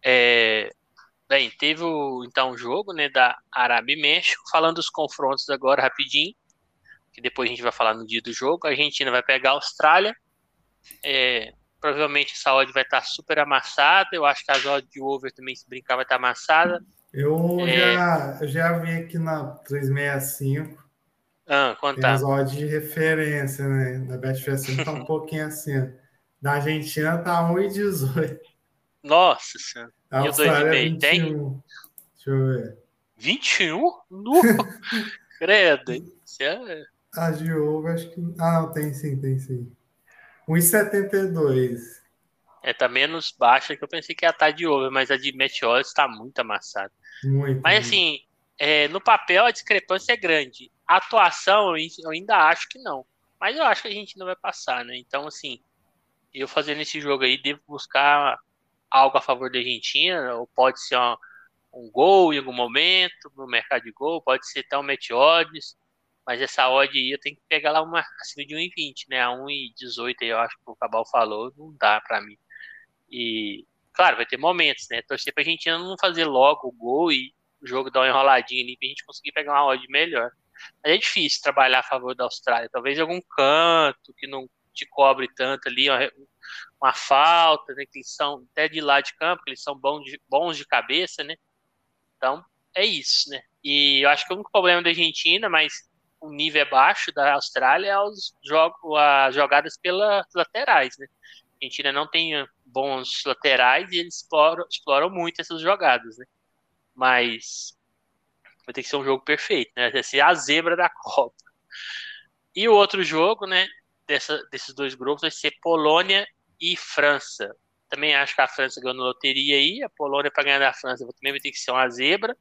É, bem, teve o então o jogo né, da Arábia e México, falando dos confrontos agora rapidinho, que depois a gente vai falar no dia do jogo. A Argentina vai pegar a Austrália. É, provavelmente essa odd vai estar super amassada. Eu acho que a odd de over também, se brincar, vai estar amassada. Eu é... já, já vi aqui na 365. Ah, quanto tá? as odds de referência, né? Da Betfair tá um <laughs> pouquinho assim. Da Argentina tá 1,18. Nossa senhora. A e o 2,5 tem? Deixa eu ver. 21? No... <laughs> Credo. Isso é... A de over, acho que. Ah, não, tem sim, tem sim. 1,72. É, tá menos baixa que eu pensei que ia estar de over, mas a de Meteor está muito amassada. Muito. Mas assim, é, no papel a discrepância é grande. A atuação eu ainda acho que não. Mas eu acho que a gente não vai passar, né? Então, assim, eu fazendo esse jogo aí, devo buscar algo a favor da Argentina, ou pode ser um, um gol em algum momento, no mercado de gol, pode ser tão Meteodes, mas essa odd aí eu tenho que pegar lá uma acima de 1,20, né? A 1,18 aí eu acho que o Cabal falou, não dá para mim. E, claro, vai ter momentos, né? Torcer pra Argentina não fazer logo o gol e o jogo dar uma enroladinha ali pra gente conseguir pegar uma odd melhor. Mas é difícil trabalhar a favor da Austrália. Talvez algum canto que não te cobre tanto ali, uma, uma falta, né? Que eles são até de lá de campo, eles são bons de, bons de cabeça, né? Então, é isso, né? E eu acho que o único problema da Argentina, mas o nível é baixo da Austrália, é os jogos, as jogadas pelas laterais, né? A Argentina não tem bons laterais e eles exploram, exploram muito essas jogadas, né? Mas vai ter que ser um jogo perfeito, né? Vai ser a zebra da <laughs> Copa. E o outro jogo, né, dessa, desses dois grupos vai ser Polônia e França. Também acho que a França ganhou na loteria aí, a Polônia para ganhar da França também vai ter que ser uma zebra.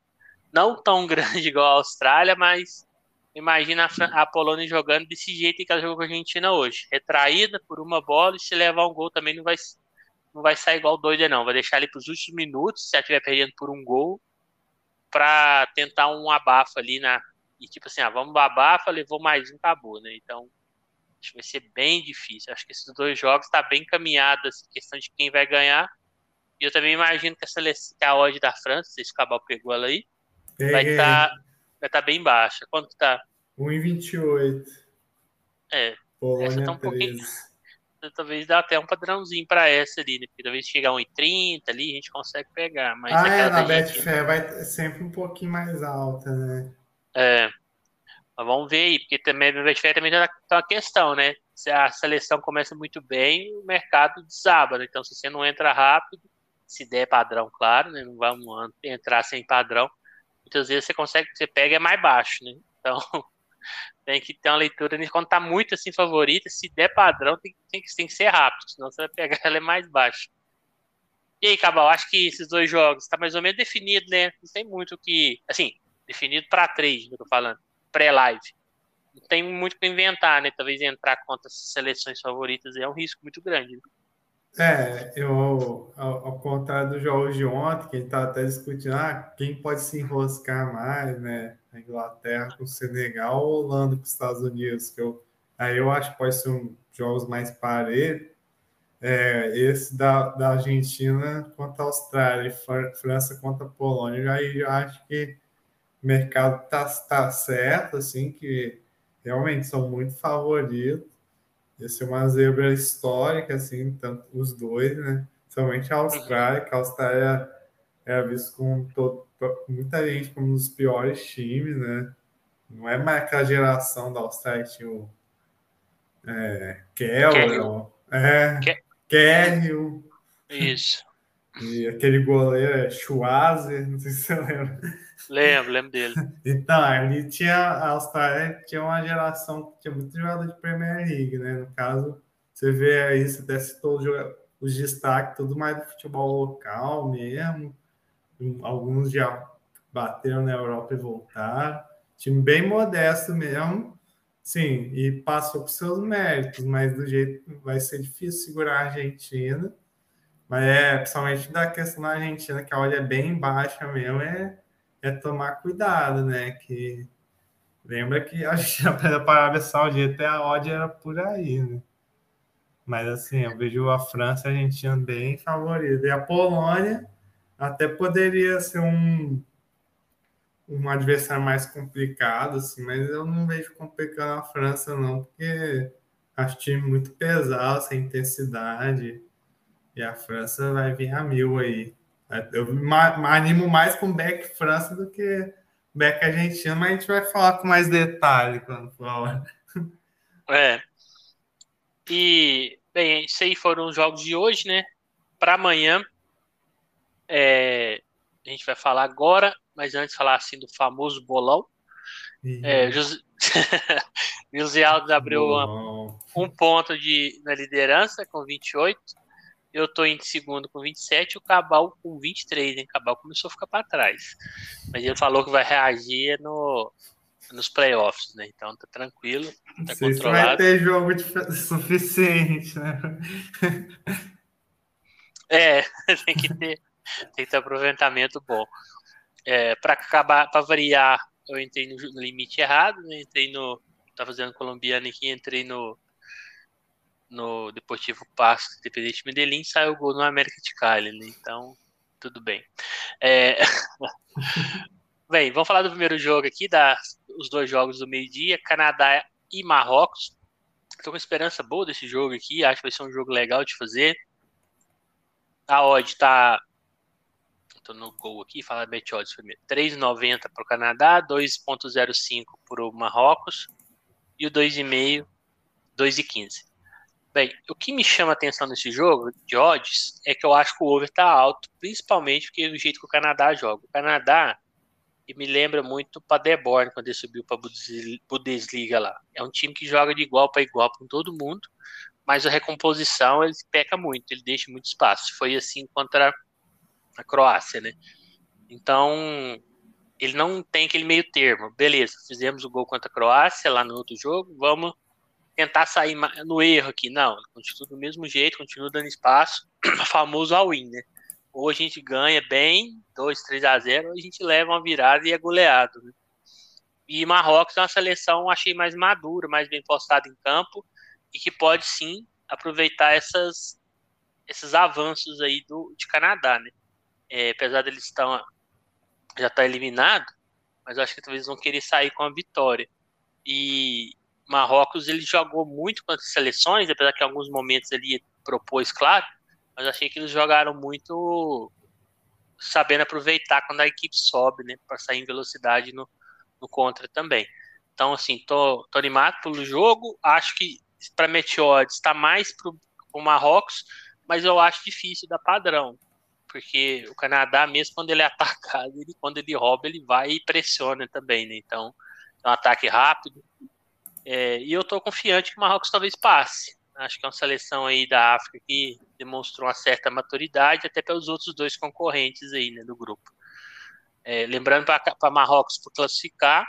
Não tão <laughs> grande igual a Austrália, mas imagina a, a Polônia jogando desse jeito que ela jogou com a Argentina hoje. Retraída por uma bola e se levar um gol também não vai, não vai sair igual doida, não. Vai deixar ele para os últimos minutos, se ela estiver perdendo por um gol, para tentar um abafo ali na. E tipo assim, ah, vamos abafa, levou mais um, acabou, né? Então, acho que vai ser bem difícil. Acho que esses dois jogos está bem caminhado, essa questão de quem vai ganhar. E eu também imagino que, essa, que a odd da França, se o Cabal pegou ela aí, vai estar. Tá, vai tá bem baixa. Quanto tá? 1,28. É. Polônia essa tá um 13. pouquinho. <laughs> Talvez dá até um padrãozinho para essa ali, né? Porque talvez chegar a 1,30 ali, a gente consegue pegar. Mas ah, é, na Betfair vai sempre um pouquinho mais alta, né? É. Mas vamos ver aí, porque também no Betfair também tá uma questão, né? Se a seleção começa muito bem, o mercado desaba, né? Então, se você não entra rápido, se der padrão, claro, né? Não vamos entrar sem padrão. Muitas vezes você consegue, você pega é mais baixo, né? Então, <laughs> tem que ter uma leitura quando tá muito assim favorita, se der padrão, tem, tem, tem que ser rápido, senão você vai pegar <laughs> ela é mais baixa. E aí, Cabal, acho que esses dois jogos tá mais ou menos definido, né? Não tem muito o que, assim, definido para três, que eu tô falando, pré-live. Não tem muito que inventar, né? Talvez entrar contra as seleções favoritas é um risco muito grande. Né? É, eu, ao, ao contrário do jogo de ontem, que a gente estava até discutindo, ah, quem pode se enroscar mais, né? A Inglaterra com o Senegal ou Holanda com os Estados Unidos, que eu, aí eu acho que pode ser um jogos mais parelhos. É, esse da, da Argentina contra a Austrália França contra a Polônia, aí eu acho que mercado tá, tá certo, assim, que realmente são muito favoritos. Ia ser uma zebra histórica, assim, tanto os dois, né? Somente a Austrália, que a Austrália é vista com todo, muita gente como um dos piores times, né? Não é mais aquela geração da Austrália que tinha o é, Kellel, é, Kerril. Isso. E aquele goleiro é Schwarzer, não sei se você lembra. Lembro, lembro dele. Então, ali tinha a Austrália tinha uma geração que tinha muito jogador de Premier League, né? No caso, você vê aí, você até citou os destaques, tudo mais do futebol local mesmo. Alguns já bateram na Europa e voltaram. Time bem modesto mesmo, sim, e passou com seus méritos, mas do jeito vai ser difícil segurar a Argentina. Mas é, principalmente da questão da Argentina, que a olha é bem baixa mesmo, é é tomar cuidado, né? Que lembra que a gente <laughs> para a Arábia Saudita a odd era por aí, né? Mas assim, eu vejo a França e a Argentina bem favorita. E a Polônia até poderia ser um, um adversário mais complicado, assim, mas eu não vejo complicando a França, não, porque acho time muito pesado, sem intensidade. E a França vai vir a mil aí. Eu me animo mais com Beck França do que Beck Argentina, mas a gente vai falar com mais detalhe quando for a hora. É. E, bem, esses aí foram os jogos de hoje, né? Para amanhã, é, a gente vai falar agora, mas antes falar assim do famoso bolão. É, José, <laughs> José Alves abriu um, um ponto de, na liderança com 28. Eu tô em segundo com 27 e o Cabal com 23, hein? O Cabal começou a ficar para trás. Mas ele falou que vai reagir no, nos playoffs, né? Então tá tranquilo, tá Não controlado. vai ter jogo de... suficiente, né? <laughs> É, <laughs> tem que ter, tem que ter aproveitamento bom. É, para acabar, para variar, eu entrei no, no limite errado, né? Entrei no, tá fazendo colombiano aqui, entrei no no Deportivo Passo, Independente Medellín, saiu o gol no América de Cali, né? Então, tudo bem. É... <laughs> bem, vamos falar do primeiro jogo aqui, da, os dois jogos do meio-dia, Canadá e Marrocos. Estou com esperança boa desse jogo aqui, acho que vai ser um jogo legal de fazer. A odd tá tô no gol aqui, falar bet odds primeiro. 3,90 para o Canadá, 2,05 para o Marrocos e o 2,5, 2,15. Bem, o que me chama a atenção nesse jogo de odds é que eu acho que o over tá alto, principalmente porque do jeito que o Canadá joga. O Canadá me lembra muito o Paderborn quando ele subiu para Bundesliga lá. É um time que joga de igual para igual com todo mundo, mas a recomposição ele peca muito, ele deixa muito espaço. Foi assim contra a Croácia, né? Então, ele não tem aquele meio termo. Beleza, fizemos o gol contra a Croácia lá no outro jogo, vamos tentar sair no erro aqui. Não, continua do mesmo jeito, continua dando espaço. <clears throat> Famoso all-in, né? Ou a gente ganha bem, 2, 3 a 0, ou a gente leva uma virada e é goleado. Né? E Marrocos é uma seleção, achei mais madura, mais bem postada em campo e que pode sim aproveitar essas, esses avanços aí do, de Canadá, né? É, apesar deles estão já estar tá eliminado, mas eu acho que talvez vão querer sair com a vitória. E Marrocos ele jogou muito contra as seleções, apesar que em alguns momentos ele propôs, claro, mas achei que eles jogaram muito sabendo aproveitar quando a equipe sobe, né, para sair em velocidade no, no contra também. Então, assim, tô, tô animado pelo jogo. Acho que para Meteodes está mais para o Marrocos, mas eu acho difícil dar padrão, porque o Canadá, mesmo quando ele é <laughs> atacado, ele, quando ele rouba, ele vai e pressiona também, né? Então, é um ataque rápido. É, e eu estou confiante que o Marrocos talvez passe. Acho que é uma seleção aí da África que demonstrou uma certa maturidade, até pelos outros dois concorrentes aí, né, do grupo. É, lembrando para Marrocos para classificar,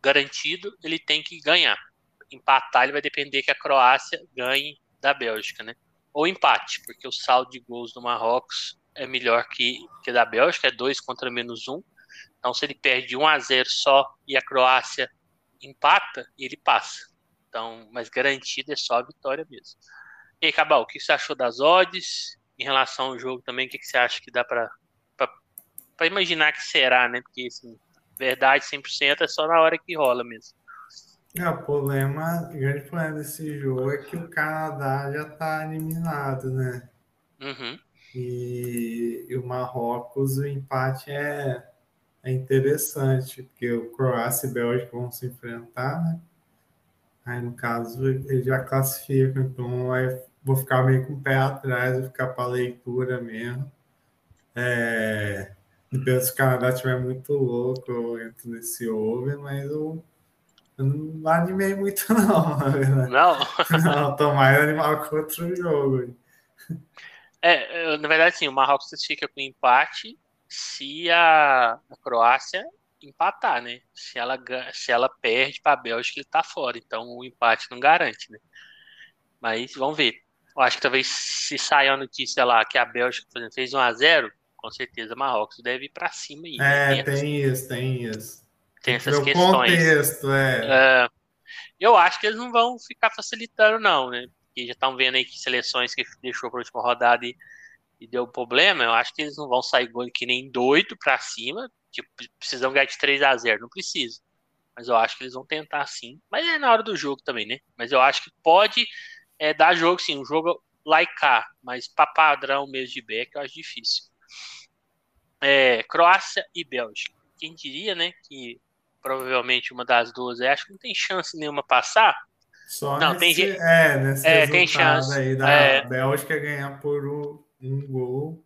garantido, ele tem que ganhar. Empatar, ele vai depender que a Croácia ganhe da Bélgica, né? Ou empate, porque o saldo de gols do Marrocos é melhor que, que da Bélgica, é 2 contra menos 1. Um. Então, se ele perde 1 a 0 só e a Croácia empata, ele passa. Então, mas garantido é só a vitória mesmo. E aí, Cabal, o que você achou das odds? Em relação ao jogo também, o que você acha que dá para imaginar que será, né? Porque, assim, verdade 100% é só na hora que rola mesmo. É, o problema, o grande problema desse jogo é que o Canadá já está eliminado, né? Uhum. E, e, o Marrocos, o empate é, é interessante, porque o Croácia e Bélgica vão se enfrentar, né? Aí, no caso, ele já classifica, então aí vou ficar meio com o pé atrás, vou ficar para leitura mesmo. É, se o Canadá estiver muito louco, eu entro nesse over, mas eu, eu não animei muito, <laughs> não, na verdade. Não? <laughs> não, tô mais animado com outro jogo. É, na verdade, sim, o Marrocos fica com empate se a, a Croácia empatar, né? Se ela, se ela perde para a Bélgica, ele tá fora. Então o empate não garante, né? Mas vamos ver. Eu acho que talvez se sair a notícia lá que a Bélgica, exemplo, fez 1 a 0 com certeza Marrocos deve ir para cima aí. Né? É, tem, tem isso, tem isso. Tem essas Meu questões. Contexto, é. é. Eu acho que eles não vão ficar facilitando, não, né? Porque já estão vendo aí que seleções que deixou para a última rodada e, e, deu problema. Eu acho que eles não vão sair gol que nem doido para cima. Tipo, precisam ganhar de 3 a 0 Não precisa. Mas eu acho que eles vão tentar sim. Mas é na hora do jogo também, né? Mas eu acho que pode é, dar jogo sim. Um jogo laicar. Mas para padrão mesmo de back eu acho difícil é, Croácia e Bélgica. Quem diria, né, que provavelmente uma das duas é, acho que não tem chance nenhuma passar. Só não, nesse, tem, é, nesse é, tem chance. aí da é, Bélgica ganhar por um, gol.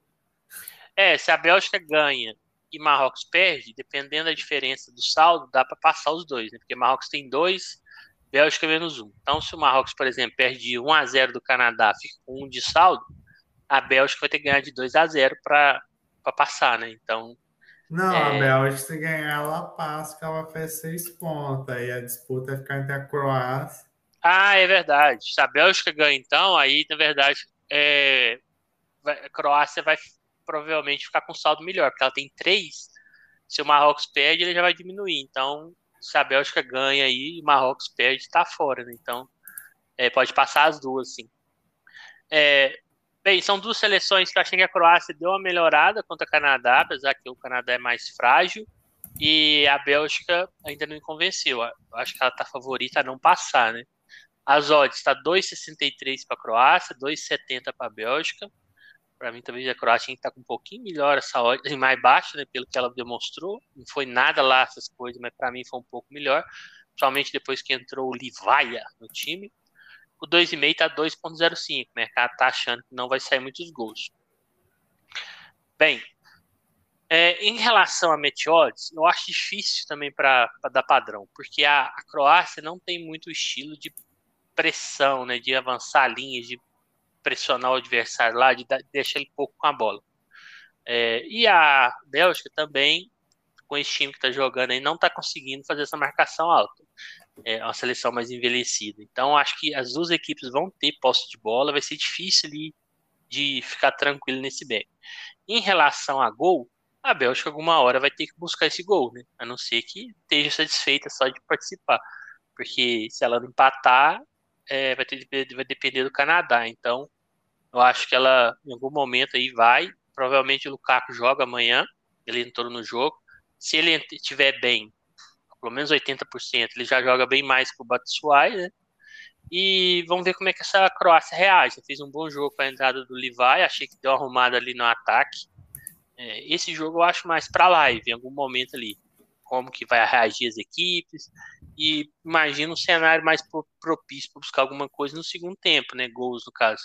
É, se a Bélgica ganha e Marrocos perde, dependendo da diferença do saldo, dá para passar os dois, né? Porque Marrocos tem dois, Bélgica menos um. Então, se o Marrocos, por exemplo, perde 1 a 0 do Canadá, fica com um de saldo, a Bélgica vai ter que ganhar de 2 a 0 para para passar, né? Então. Não, é... a Bélgica, se ganhar, ela passa, que ela fez seis pontos. Aí a disputa vai ficar entre a Croácia. Ah, é verdade. Se a Bélgica ganha, então, aí, na verdade, é... a Croácia vai provavelmente ficar com saldo melhor, porque ela tem três. Se o Marrocos perde, ele já vai diminuir. Então, se a Bélgica ganha aí e o Marrocos perde, está fora, né? Então, é, pode passar as duas, sim. É, Bem, são duas seleções que eu achei que a Croácia deu uma melhorada contra o Canadá, apesar que o Canadá é mais frágil. E a Bélgica ainda não me convenceu. Eu acho que ela está favorita a não passar, né? As odds está 2,63 para a Croácia, 2,70 para a Bélgica. Para mim, talvez a Croácia está com um pouquinho melhor essa odd, mais baixa, né, pelo que ela demonstrou. Não foi nada lá essas coisas, mas para mim foi um pouco melhor. Principalmente depois que entrou o Livaia no time o 2,5 está 2,05. O mercado está achando que não vai sair muitos gols. Bem, é, em relação a Meteodes, eu acho difícil também para dar padrão, porque a, a, Croácia não tem muito estilo de pressão, né, de avançar linhas, de pressionar o adversário lá, de deixar ele pouco com a bola. É, e a Bélgica também, com esse time que está jogando aí, não está conseguindo fazer essa marcação alta é uma seleção mais envelhecida. Então, acho que as duas equipes vão ter posse de bola, vai ser difícil ali de ficar tranquilo nesse back. Em relação a gol, a Bélgica alguma hora vai ter que buscar esse gol, né? A não ser que esteja satisfeita só de participar. Porque se ela não empatar, é, vai, ter, vai depender do Canadá. Então, eu acho que ela, em algum momento aí, vai. Provavelmente o Lukaku joga amanhã. Ele entrou no jogo. se ele estiver bem, pelo menos 80%, ele já joga bem mais que o Batshuayi, né? E vamos ver como é que essa Croácia reage. Fez um bom jogo com a entrada do Levi, achei que deu uma arrumada ali no ataque. É, esse jogo eu acho mais para live, em algum momento ali. Como que vai reagir as equipes. E imagino um cenário mais propício para buscar alguma coisa no segundo tempo, né? Gols, no caso.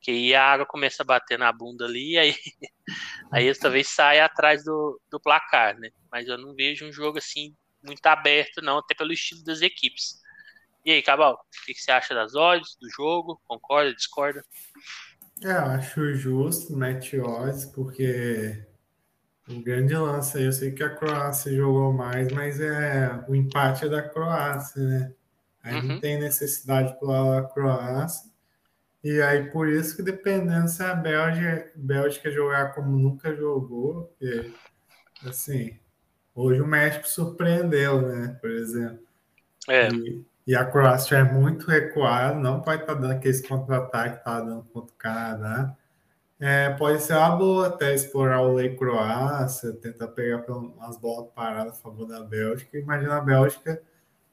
Que aí a água começa a bater na bunda ali, e aí, <laughs> aí talvez saia atrás do, do placar, né? Mas eu não vejo um jogo assim muito aberto, não, até pelo estilo das equipes. E aí, Cabal, o que, você acha das odds, do jogo? Concorda, discorda? É, eu acho justo match odds, porque o grande lance aí, eu sei que a Croácia jogou mais, mas é o empate é da Croácia, né? Aí uhum. não tem necessidade pela Croácia. E aí, por isso que dependendo se a Bélgica, Bélgica jogar como nunca jogou, porque, assim, hoje o México surpreendeu, né? Por exemplo. É. E, e a Croácia é muito recuada, não pode estar tá dando aqueles contra-ataque que está dando contra o Canadá. É, pode ser uma boa até explorar o Lei Croácia, tentar pegar umas bolas paradas a favor da Bélgica. Imagina a Bélgica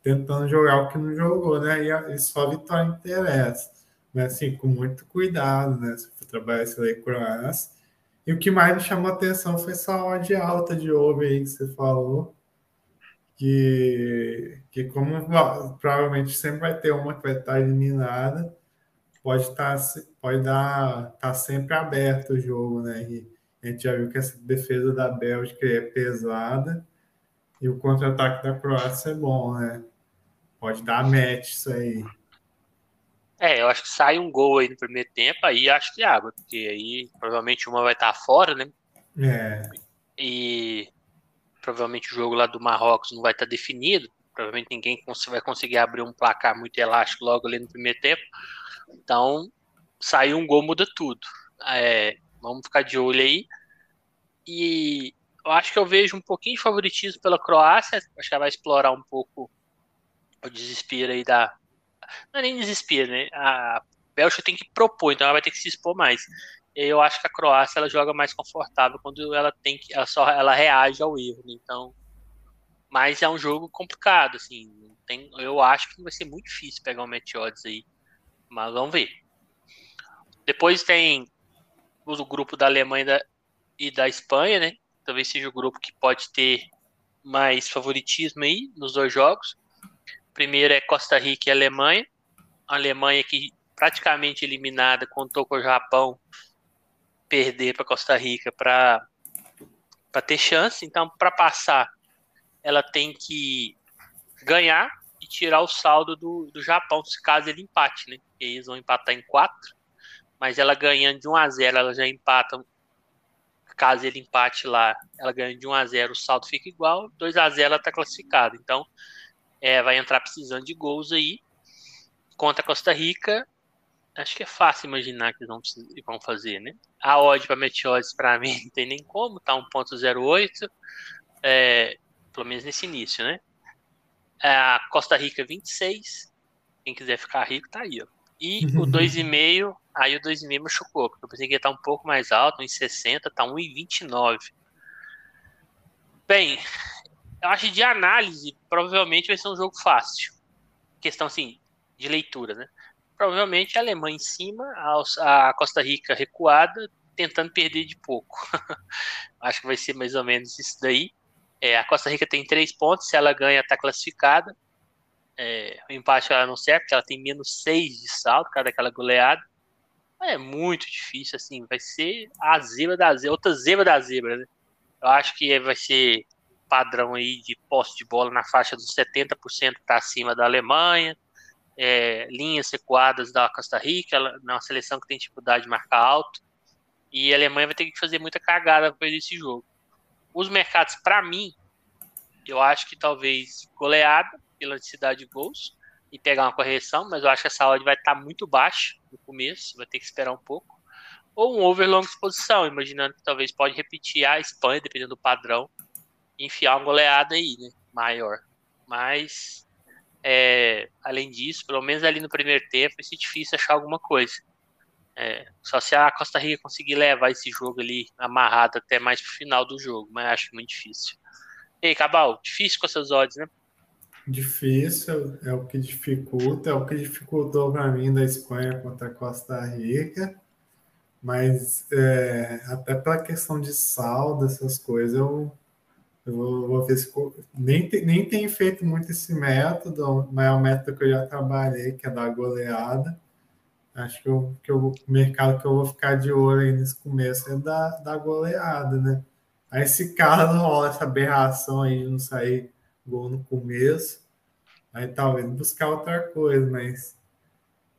tentando jogar o que não jogou, né? E, e só a vitória interessa. Mas assim, com muito cuidado, né? Se for trabalhar esse Lei Croácia. E o que mais me chamou a atenção foi essa odd alta de over aí que você falou que, que como provavelmente sempre vai ter uma que vai estar eliminada, pode estar pode dar tá sempre aberto o jogo, né? E a gente já viu que essa defesa da Bélgica é pesada e o contra-ataque da Croácia é bom, né? Pode dar match isso aí. É, eu acho que sai um gol aí no primeiro tempo, aí acho que água, porque aí provavelmente uma vai estar fora, né? É. E provavelmente o jogo lá do Marrocos não vai estar definido, provavelmente ninguém vai conseguir abrir um placar muito elástico logo ali no primeiro tempo. Então, sair um gol muda tudo. É, vamos ficar de olho aí. E eu acho que eu vejo um pouquinho de favoritismo pela Croácia. Acho que ela vai explorar um pouco o desespero aí da. Não é nem desespero, né? A Bélgica tem que propor, então ela vai ter que se expor mais eu acho que a Croácia ela joga mais confortável quando ela tem que ela só ela reage ao erro, né? então mas é um jogo complicado assim, tem, eu acho que vai ser muito difícil pegar um match odds aí, mas vamos ver. Depois tem o grupo da Alemanha e da Espanha, né? Talvez seja o grupo que pode ter mais favoritismo aí nos dois jogos. Primeiro é Costa Rica e Alemanha. A Alemanha que praticamente eliminada contou com o Japão perder para Costa Rica para ter chance. Então, para passar, ela tem que ganhar e tirar o saldo do, do Japão, se caso ele empate, né? Porque eles vão empatar em 4, mas ela ganhando de 1 a 0 ela já empata. Caso ele empate lá, ela ganha de 1 a 0 o saldo fica igual, 2 a 0 ela está classificada. Então, é, vai entrar precisando de gols aí. Contra a Costa Rica, acho que é fácil imaginar que eles vão, vão fazer, né? A odd para Meteores, para mim, <laughs> não tem nem como, tá 1.08, é, pelo menos nesse início, né? A Costa Rica 26, quem quiser ficar rico tá aí, ó. E o <laughs> 2,5, aí o 2,5 me chocou, porque eu pensei que ia estar tá um pouco mais alto, 1,60, tá 1,29. Bem, eu acho de análise, provavelmente vai ser um jogo fácil. Questão assim, de leitura, né? provavelmente a Alemanha em cima, a Costa Rica recuada, tentando perder de pouco. <laughs> Acho que vai ser mais ou menos isso daí. É, a Costa Rica tem três pontos, se ela ganha, está classificada. É, o empate ela não serve, porque ela tem menos seis de saldo, cada aquela goleada. É muito difícil, assim, vai ser a zebra da zebra, outra zebra da zebra, né? Eu acho que vai ser padrão aí de posse de bola na faixa dos 70% para cima da Alemanha, é, linhas recuadas da Costa Rica, ela, é uma seleção que tem dificuldade de marcar alto, e a Alemanha vai ter que fazer muita cagada para perder esse jogo. Os mercados, para mim, eu acho que talvez goleada pela necessidade de gols e pegar uma correção, mas eu acho que essa odd vai estar tá muito baixa no começo, vai ter que esperar um pouco. Ou um over longa exposição, imaginando que talvez pode repetir a Espanha, dependendo do padrão, enfiar uma goleada aí, né? Maior. Mas é, além disso, pelo menos ali no primeiro tempo, vai ser difícil achar alguma coisa. É, só se a Costa Rica conseguir levar esse jogo ali amarrado até mais pro final do jogo, mas acho muito difícil. E aí, Cabal, difícil com essas odds, né? Difícil, é o que dificulta, é o que dificultou para mim da Espanha contra a Costa Rica. Mas é, até pela questão de saldo, essas coisas, eu, vou, vou, ver se. Nem, nem tenho feito muito esse método, mas é um método que eu já trabalhei, que é da goleada. Acho que, eu, que eu, o mercado que eu vou ficar de olho aí nesse começo é da, da goleada, né? Aí, se caso rola essa aberração aí de não sair gol no começo, aí talvez buscar outra coisa, mas,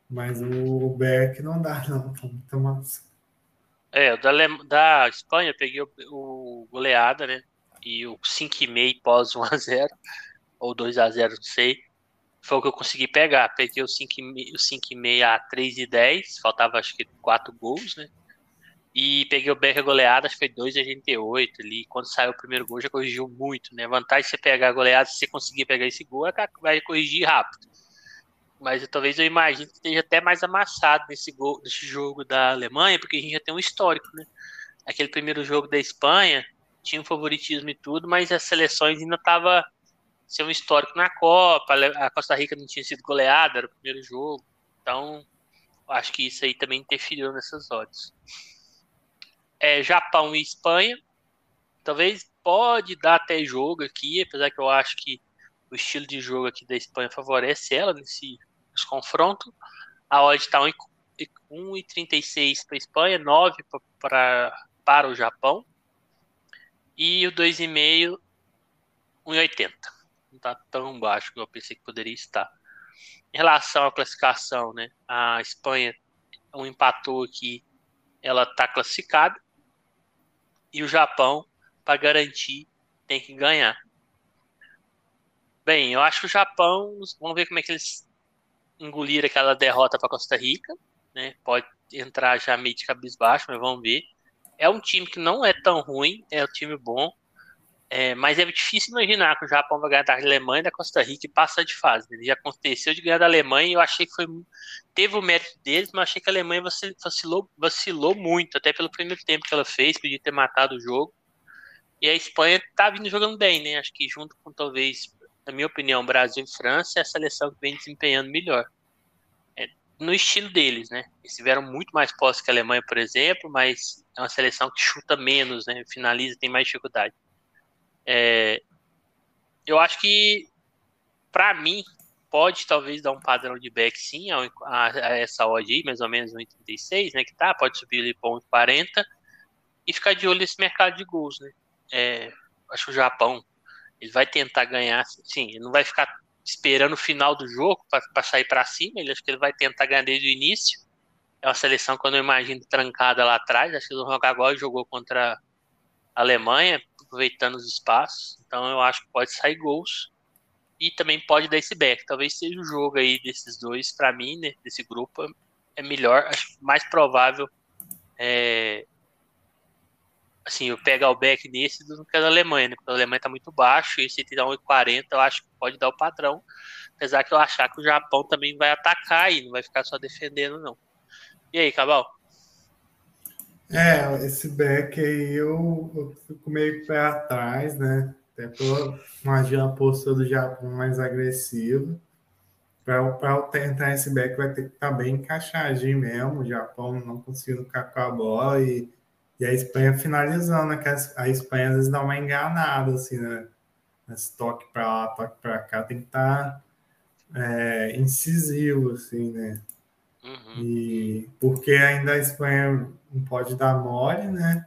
mas o Beck não dá, não, tá muito massa. É, da, da Espanha peguei o, o goleada, né? E o 5,5 pós 1x0, ou 2x0, não sei. Foi o que eu consegui pegar. Peguei o 5,5 a 3,10, faltava acho que 4 gols, né? E peguei o Becker goleada, acho que foi 2,88 ali. Quando saiu o primeiro gol, já corrigiu muito, né? Vantagem de você pegar a goleada, se você conseguir pegar esse gol, é vai corrigir rápido mas eu, talvez eu imagine que esteja até mais amassado nesse, gol, nesse jogo da Alemanha, porque a gente já tem um histórico, né? Aquele primeiro jogo da Espanha tinha um favoritismo e tudo, mas as seleções ainda estavam sem um histórico na Copa, a Costa Rica não tinha sido goleada, era o primeiro jogo, então acho que isso aí também interferiu nessas odds. É, Japão e Espanha, talvez pode dar até jogo aqui, apesar que eu acho que o estilo de jogo aqui da Espanha favorece ela nesse, nesse confronto. A odd está 1,36 para a Espanha, 9 pra, para o Japão. E o 2,5, 1,80. Não está tão baixo que eu pensei que poderia estar. Em relação à classificação, né, a Espanha um empatou aqui, ela está classificada. E o Japão, para garantir, tem que ganhar. Bem, eu acho que o Japão, vamos ver como é que eles engoliram aquela derrota para Costa Rica, né? Pode entrar já meio de cabisbaixo, mas vamos ver. É um time que não é tão ruim, é um time bom, é, mas é difícil imaginar que o Japão vai ganhar da Alemanha da Costa Rica e passar de fase. Ele já aconteceu de ganhar da Alemanha e eu achei que foi teve o mérito deles, mas achei que a Alemanha vacilou, vacilou muito, até pelo primeiro tempo que ela fez, podia ter matado o jogo. E a Espanha tá vindo jogando bem, né? Acho que junto com talvez na minha opinião, Brasil e França é a seleção que vem desempenhando melhor. No estilo deles, né? Eles tiveram muito mais posse que a Alemanha, por exemplo, mas é uma seleção que chuta menos, né? Finaliza, tem mais dificuldade. É, eu acho que, para mim, pode talvez dar um padrão de back sim a, a, a essa odd aí, mais ou menos 1,36, né? Que tá, pode subir ali para 1,40 e ficar de olho nesse mercado de gols, né? É, acho que o Japão ele vai tentar ganhar, sim, ele não vai ficar esperando o final do jogo para sair para cima, ele acho que ele vai tentar ganhar desde o início. É uma seleção que eu não imagino trancada lá atrás, acho que o jogar igual jogou contra a Alemanha, aproveitando os espaços. Então eu acho que pode sair gols e também pode dar esse back. Talvez seja o jogo aí desses dois, para mim, né, desse grupo, é melhor, acho mais provável é, assim, eu pegar o back nesse do que a da Alemanha, né? Porque a Alemanha tá muito baixo, e se tirar 1,40 eu acho que pode dar o padrão. Apesar que eu achar que o Japão também vai atacar e não vai ficar só defendendo, não. E aí, Cabal? É, esse back aí eu, eu fico meio pé atrás, né? Até pela magia a postura do Japão mais agressiva. Para tentar esse back vai ter que estar tá bem encaixadinho mesmo. O Japão não conseguindo ficar com a bola e e a Espanha finalizando, né? Que a Espanha às vezes dá uma enganada, assim, né? Esse toque para lá, toque para cá, tem que estar tá, é, incisivo, assim, né? Uhum. E porque ainda a Espanha não pode dar mole, né?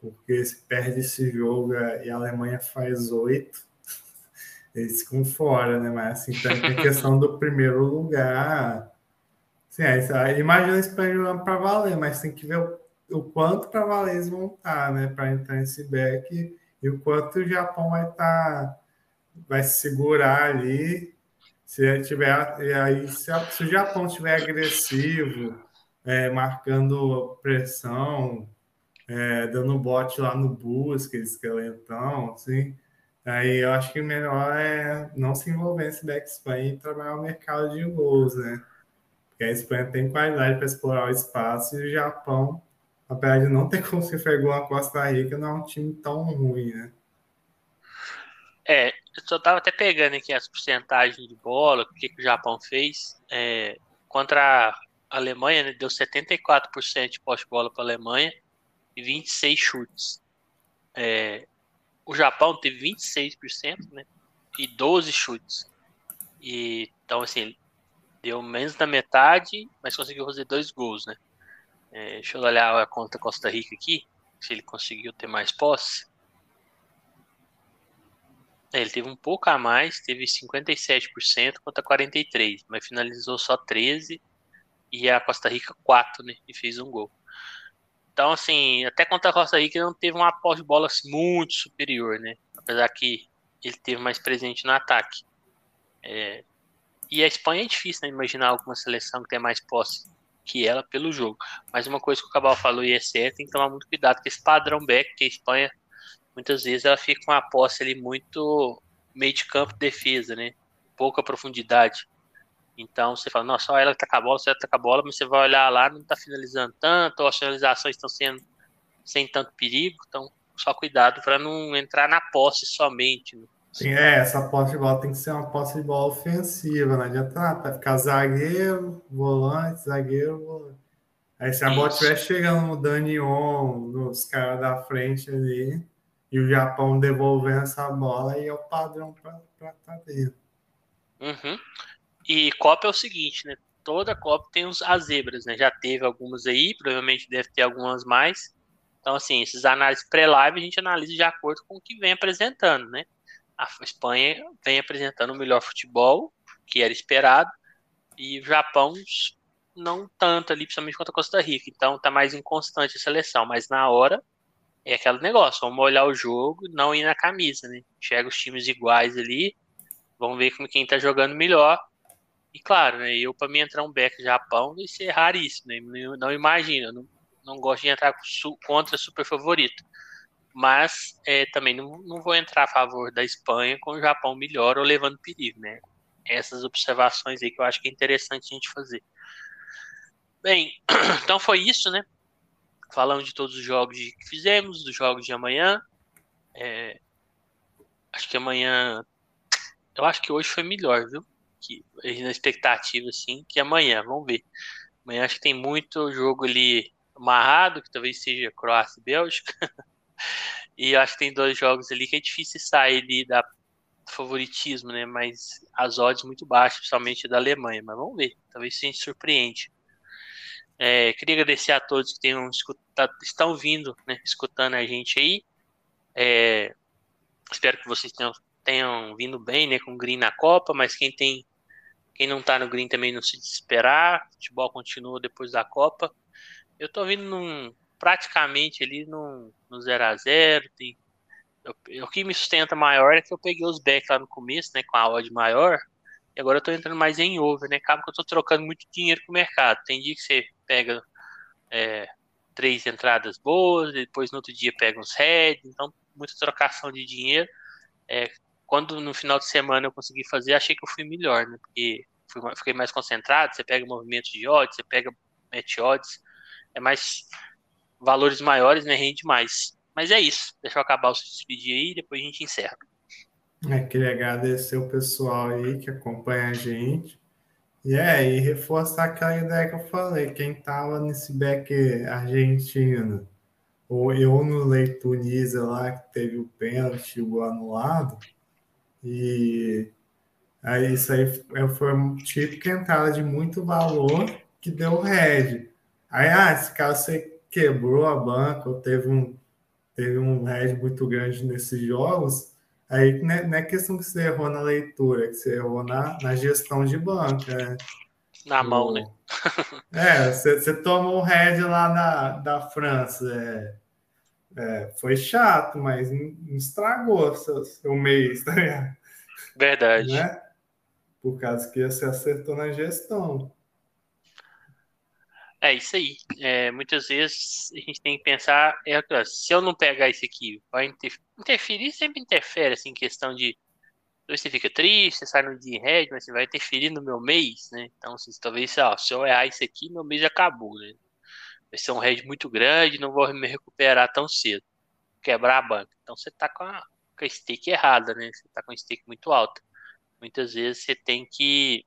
Porque se perde esse jogo e a Alemanha faz oito, <laughs> eles ficam fora, né? Mas assim, tem a questão do primeiro lugar. Sim, aí, imagina a Espanha jogando para valer, mas tem que ver o o quanto para Valês vão estar, né, para entrar nesse back e o quanto o Japão vai estar, vai se segurar ali. Se tiver, e aí se, se o Japão estiver agressivo, é, marcando pressão, é, dando bote lá no busca, esqueletão, assim, aí eu acho que melhor é não se envolver nesse back Espanha e trabalhar o mercado de gols, né? Porque a Espanha tem qualidade para explorar o espaço e o Japão apesar de não ter como se pegou a Costa Rica, não é um time tão ruim, né? É, eu só tava até pegando aqui as porcentagens de bola, o que, que o Japão fez. É, contra a Alemanha, né, deu 74% de posse-bola para a Alemanha e 26 chutes. É, o Japão teve 26%, né? E 12 chutes. E, então, assim, deu menos da metade, mas conseguiu fazer dois gols, né? É, deixa eu olhar a conta Costa Rica aqui, se ele conseguiu ter mais posse. É, ele teve um pouco a mais, teve 57% contra 43%, mas finalizou só 13% e a Costa Rica 4%, né? E fez um gol. Então, assim, até contra a Costa Rica não teve uma posse de bola assim, muito superior, né? Apesar que ele teve mais presente no ataque. É... E a Espanha é difícil, né? Imaginar alguma seleção que tem mais posse que ela pelo jogo. Mas uma coisa que o Cabal falou e é certo, tem que tomar muito cuidado com esse padrão back, que a Espanha, muitas vezes, ela fica com a posse ali muito meio de campo defesa, né? Pouca profundidade. Então você fala, nossa, só ela tá com a bola, só ela tá com a bola, mas você vai olhar lá, não tá finalizando tanto, ou as finalizações estão sendo sem tanto perigo, então só cuidado para não entrar na posse somente. Né? Sim, é, essa posse de bola tem que ser uma posse de bola ofensiva, não adianta tá, ficar zagueiro, volante, zagueiro, volante. Aí se a Isso. bola estiver chegando no Danion, nos caras da frente ali, e o Japão devolvendo essa bola, aí é o padrão para estar tá dentro. Uhum. E Copa é o seguinte, né? Toda Copa tem os, as zebras, né? Já teve algumas aí, provavelmente deve ter algumas mais. Então, assim, esses análises pré-live a gente analisa de acordo com o que vem apresentando, né? A Espanha vem apresentando o melhor futebol, que era esperado, e o Japão não tanto ali, principalmente contra a Costa Rica. Então tá mais inconstante a seleção, mas na hora é aquele negócio, vamos olhar o jogo, não ir na camisa, né? Chega os times iguais ali, vamos ver como quem tá jogando melhor e claro, né, eu para mim entrar um back Japão vai ser raríssimo, né? Não, imagino, não, não gosto de entrar contra super favorito. Mas é, também não, não vou entrar a favor da Espanha com o Japão melhor ou levando perigo, né? Essas observações aí que eu acho que é interessante a gente fazer. Bem, <clears throat> então foi isso, né? Falamos de todos os jogos que fizemos, dos jogos de amanhã. É, acho que amanhã. Eu acho que hoje foi melhor, viu? que na expectativa assim que amanhã, vamos ver. Amanhã acho que tem muito jogo ali amarrado, que talvez seja Croácia e Bélgica. <laughs> e acho que tem dois jogos ali que é difícil sair ali da favoritismo, né? Mas as odds muito baixas, principalmente da Alemanha. Mas vamos ver, talvez se a gente surpreende. É, queria agradecer a todos que tenham escutado, estão vindo, né, escutando a gente aí. É, espero que vocês tenham, tenham vindo bem, né, com o Green na Copa, mas quem tem quem não tá no green também não se desesperar. Futebol continua depois da Copa. Eu tô vindo num, praticamente ali no 0x0. Tem, o que me sustenta maior é que eu peguei os backs lá no começo, né? Com a odd maior. E agora eu tô entrando mais em over, né? Acaba que eu tô trocando muito dinheiro com o mercado. Tem dia que você pega é, três entradas boas, depois no outro dia pega uns heads, então muita trocação de dinheiro. É, quando no final de semana eu consegui fazer, achei que eu fui melhor, né? Porque fui, fiquei mais concentrado, você pega movimentos de odds, você pega match odds, é mais valores maiores, né? Rende mais. Mas é isso. Deixa eu acabar o se despedir aí depois a gente encerra. É, queria agradecer o pessoal aí que acompanha a gente. E é, e reforçar aquela ideia que eu falei, quem tava nesse back argentino, ou eu no Lei Tunísia lá, que teve o pênalti, o anulado, e aí isso aí foi um tipo que entrada de muito valor que deu red. Aí, ah, esse caso você quebrou a banca ou teve um, teve um red muito grande nesses jogos, aí não é, não é questão que você errou na leitura, é que você errou na, na gestão de banca, né? Na o, mão, né? <laughs> é, você, você tomou um red lá na, da França, é, é, foi chato, mas não estragou seu, seu mês, tá ligado? Verdade. Né? Por causa que você acertou na gestão. É isso aí. É, muitas vezes a gente tem que pensar, é, se eu não pegar isso aqui, vai interferir, sempre interfere, assim, questão de você fica triste, você sai no dia red, mas você vai interferir no meu mês, né? Então, assim, talvez, se eu errar isso aqui, meu mês acabou, né? vai ser um head muito grande, não vou me recuperar tão cedo. Quebrar a banca. Então você tá com a, com a stake errada, né? Você tá com a stake muito alta. Muitas vezes você tem que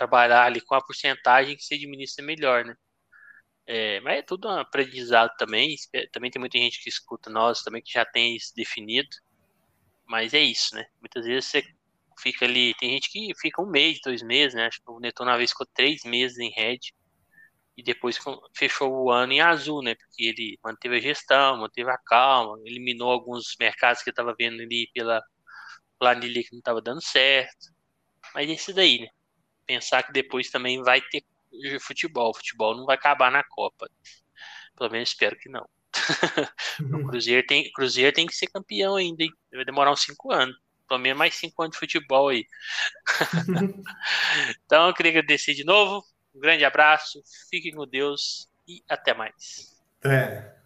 trabalhar ali com a porcentagem que você administra melhor, né? É, mas é tudo um aprendizado também. Também tem muita gente que escuta nós também que já tem isso definido. Mas é isso, né? Muitas vezes você fica ali. Tem gente que fica um mês, dois meses, né? Acho que o Neton uma vez ficou três meses em red e depois fechou o ano em azul, né? Porque ele manteve a gestão, manteve a calma, eliminou alguns mercados que eu estava vendo ali pela planilha que não estava dando certo. Mas é isso daí, né? Pensar que depois também vai ter futebol. O futebol não vai acabar na Copa. Pelo menos espero que não. <laughs> o Cruzeiro tem, Cruzeiro tem que ser campeão ainda, hein? Vai demorar uns cinco anos. Pelo menos mais cinco anos de futebol aí. <laughs> então eu queria agradecer de novo. Um grande abraço, fiquem com Deus e até mais. É.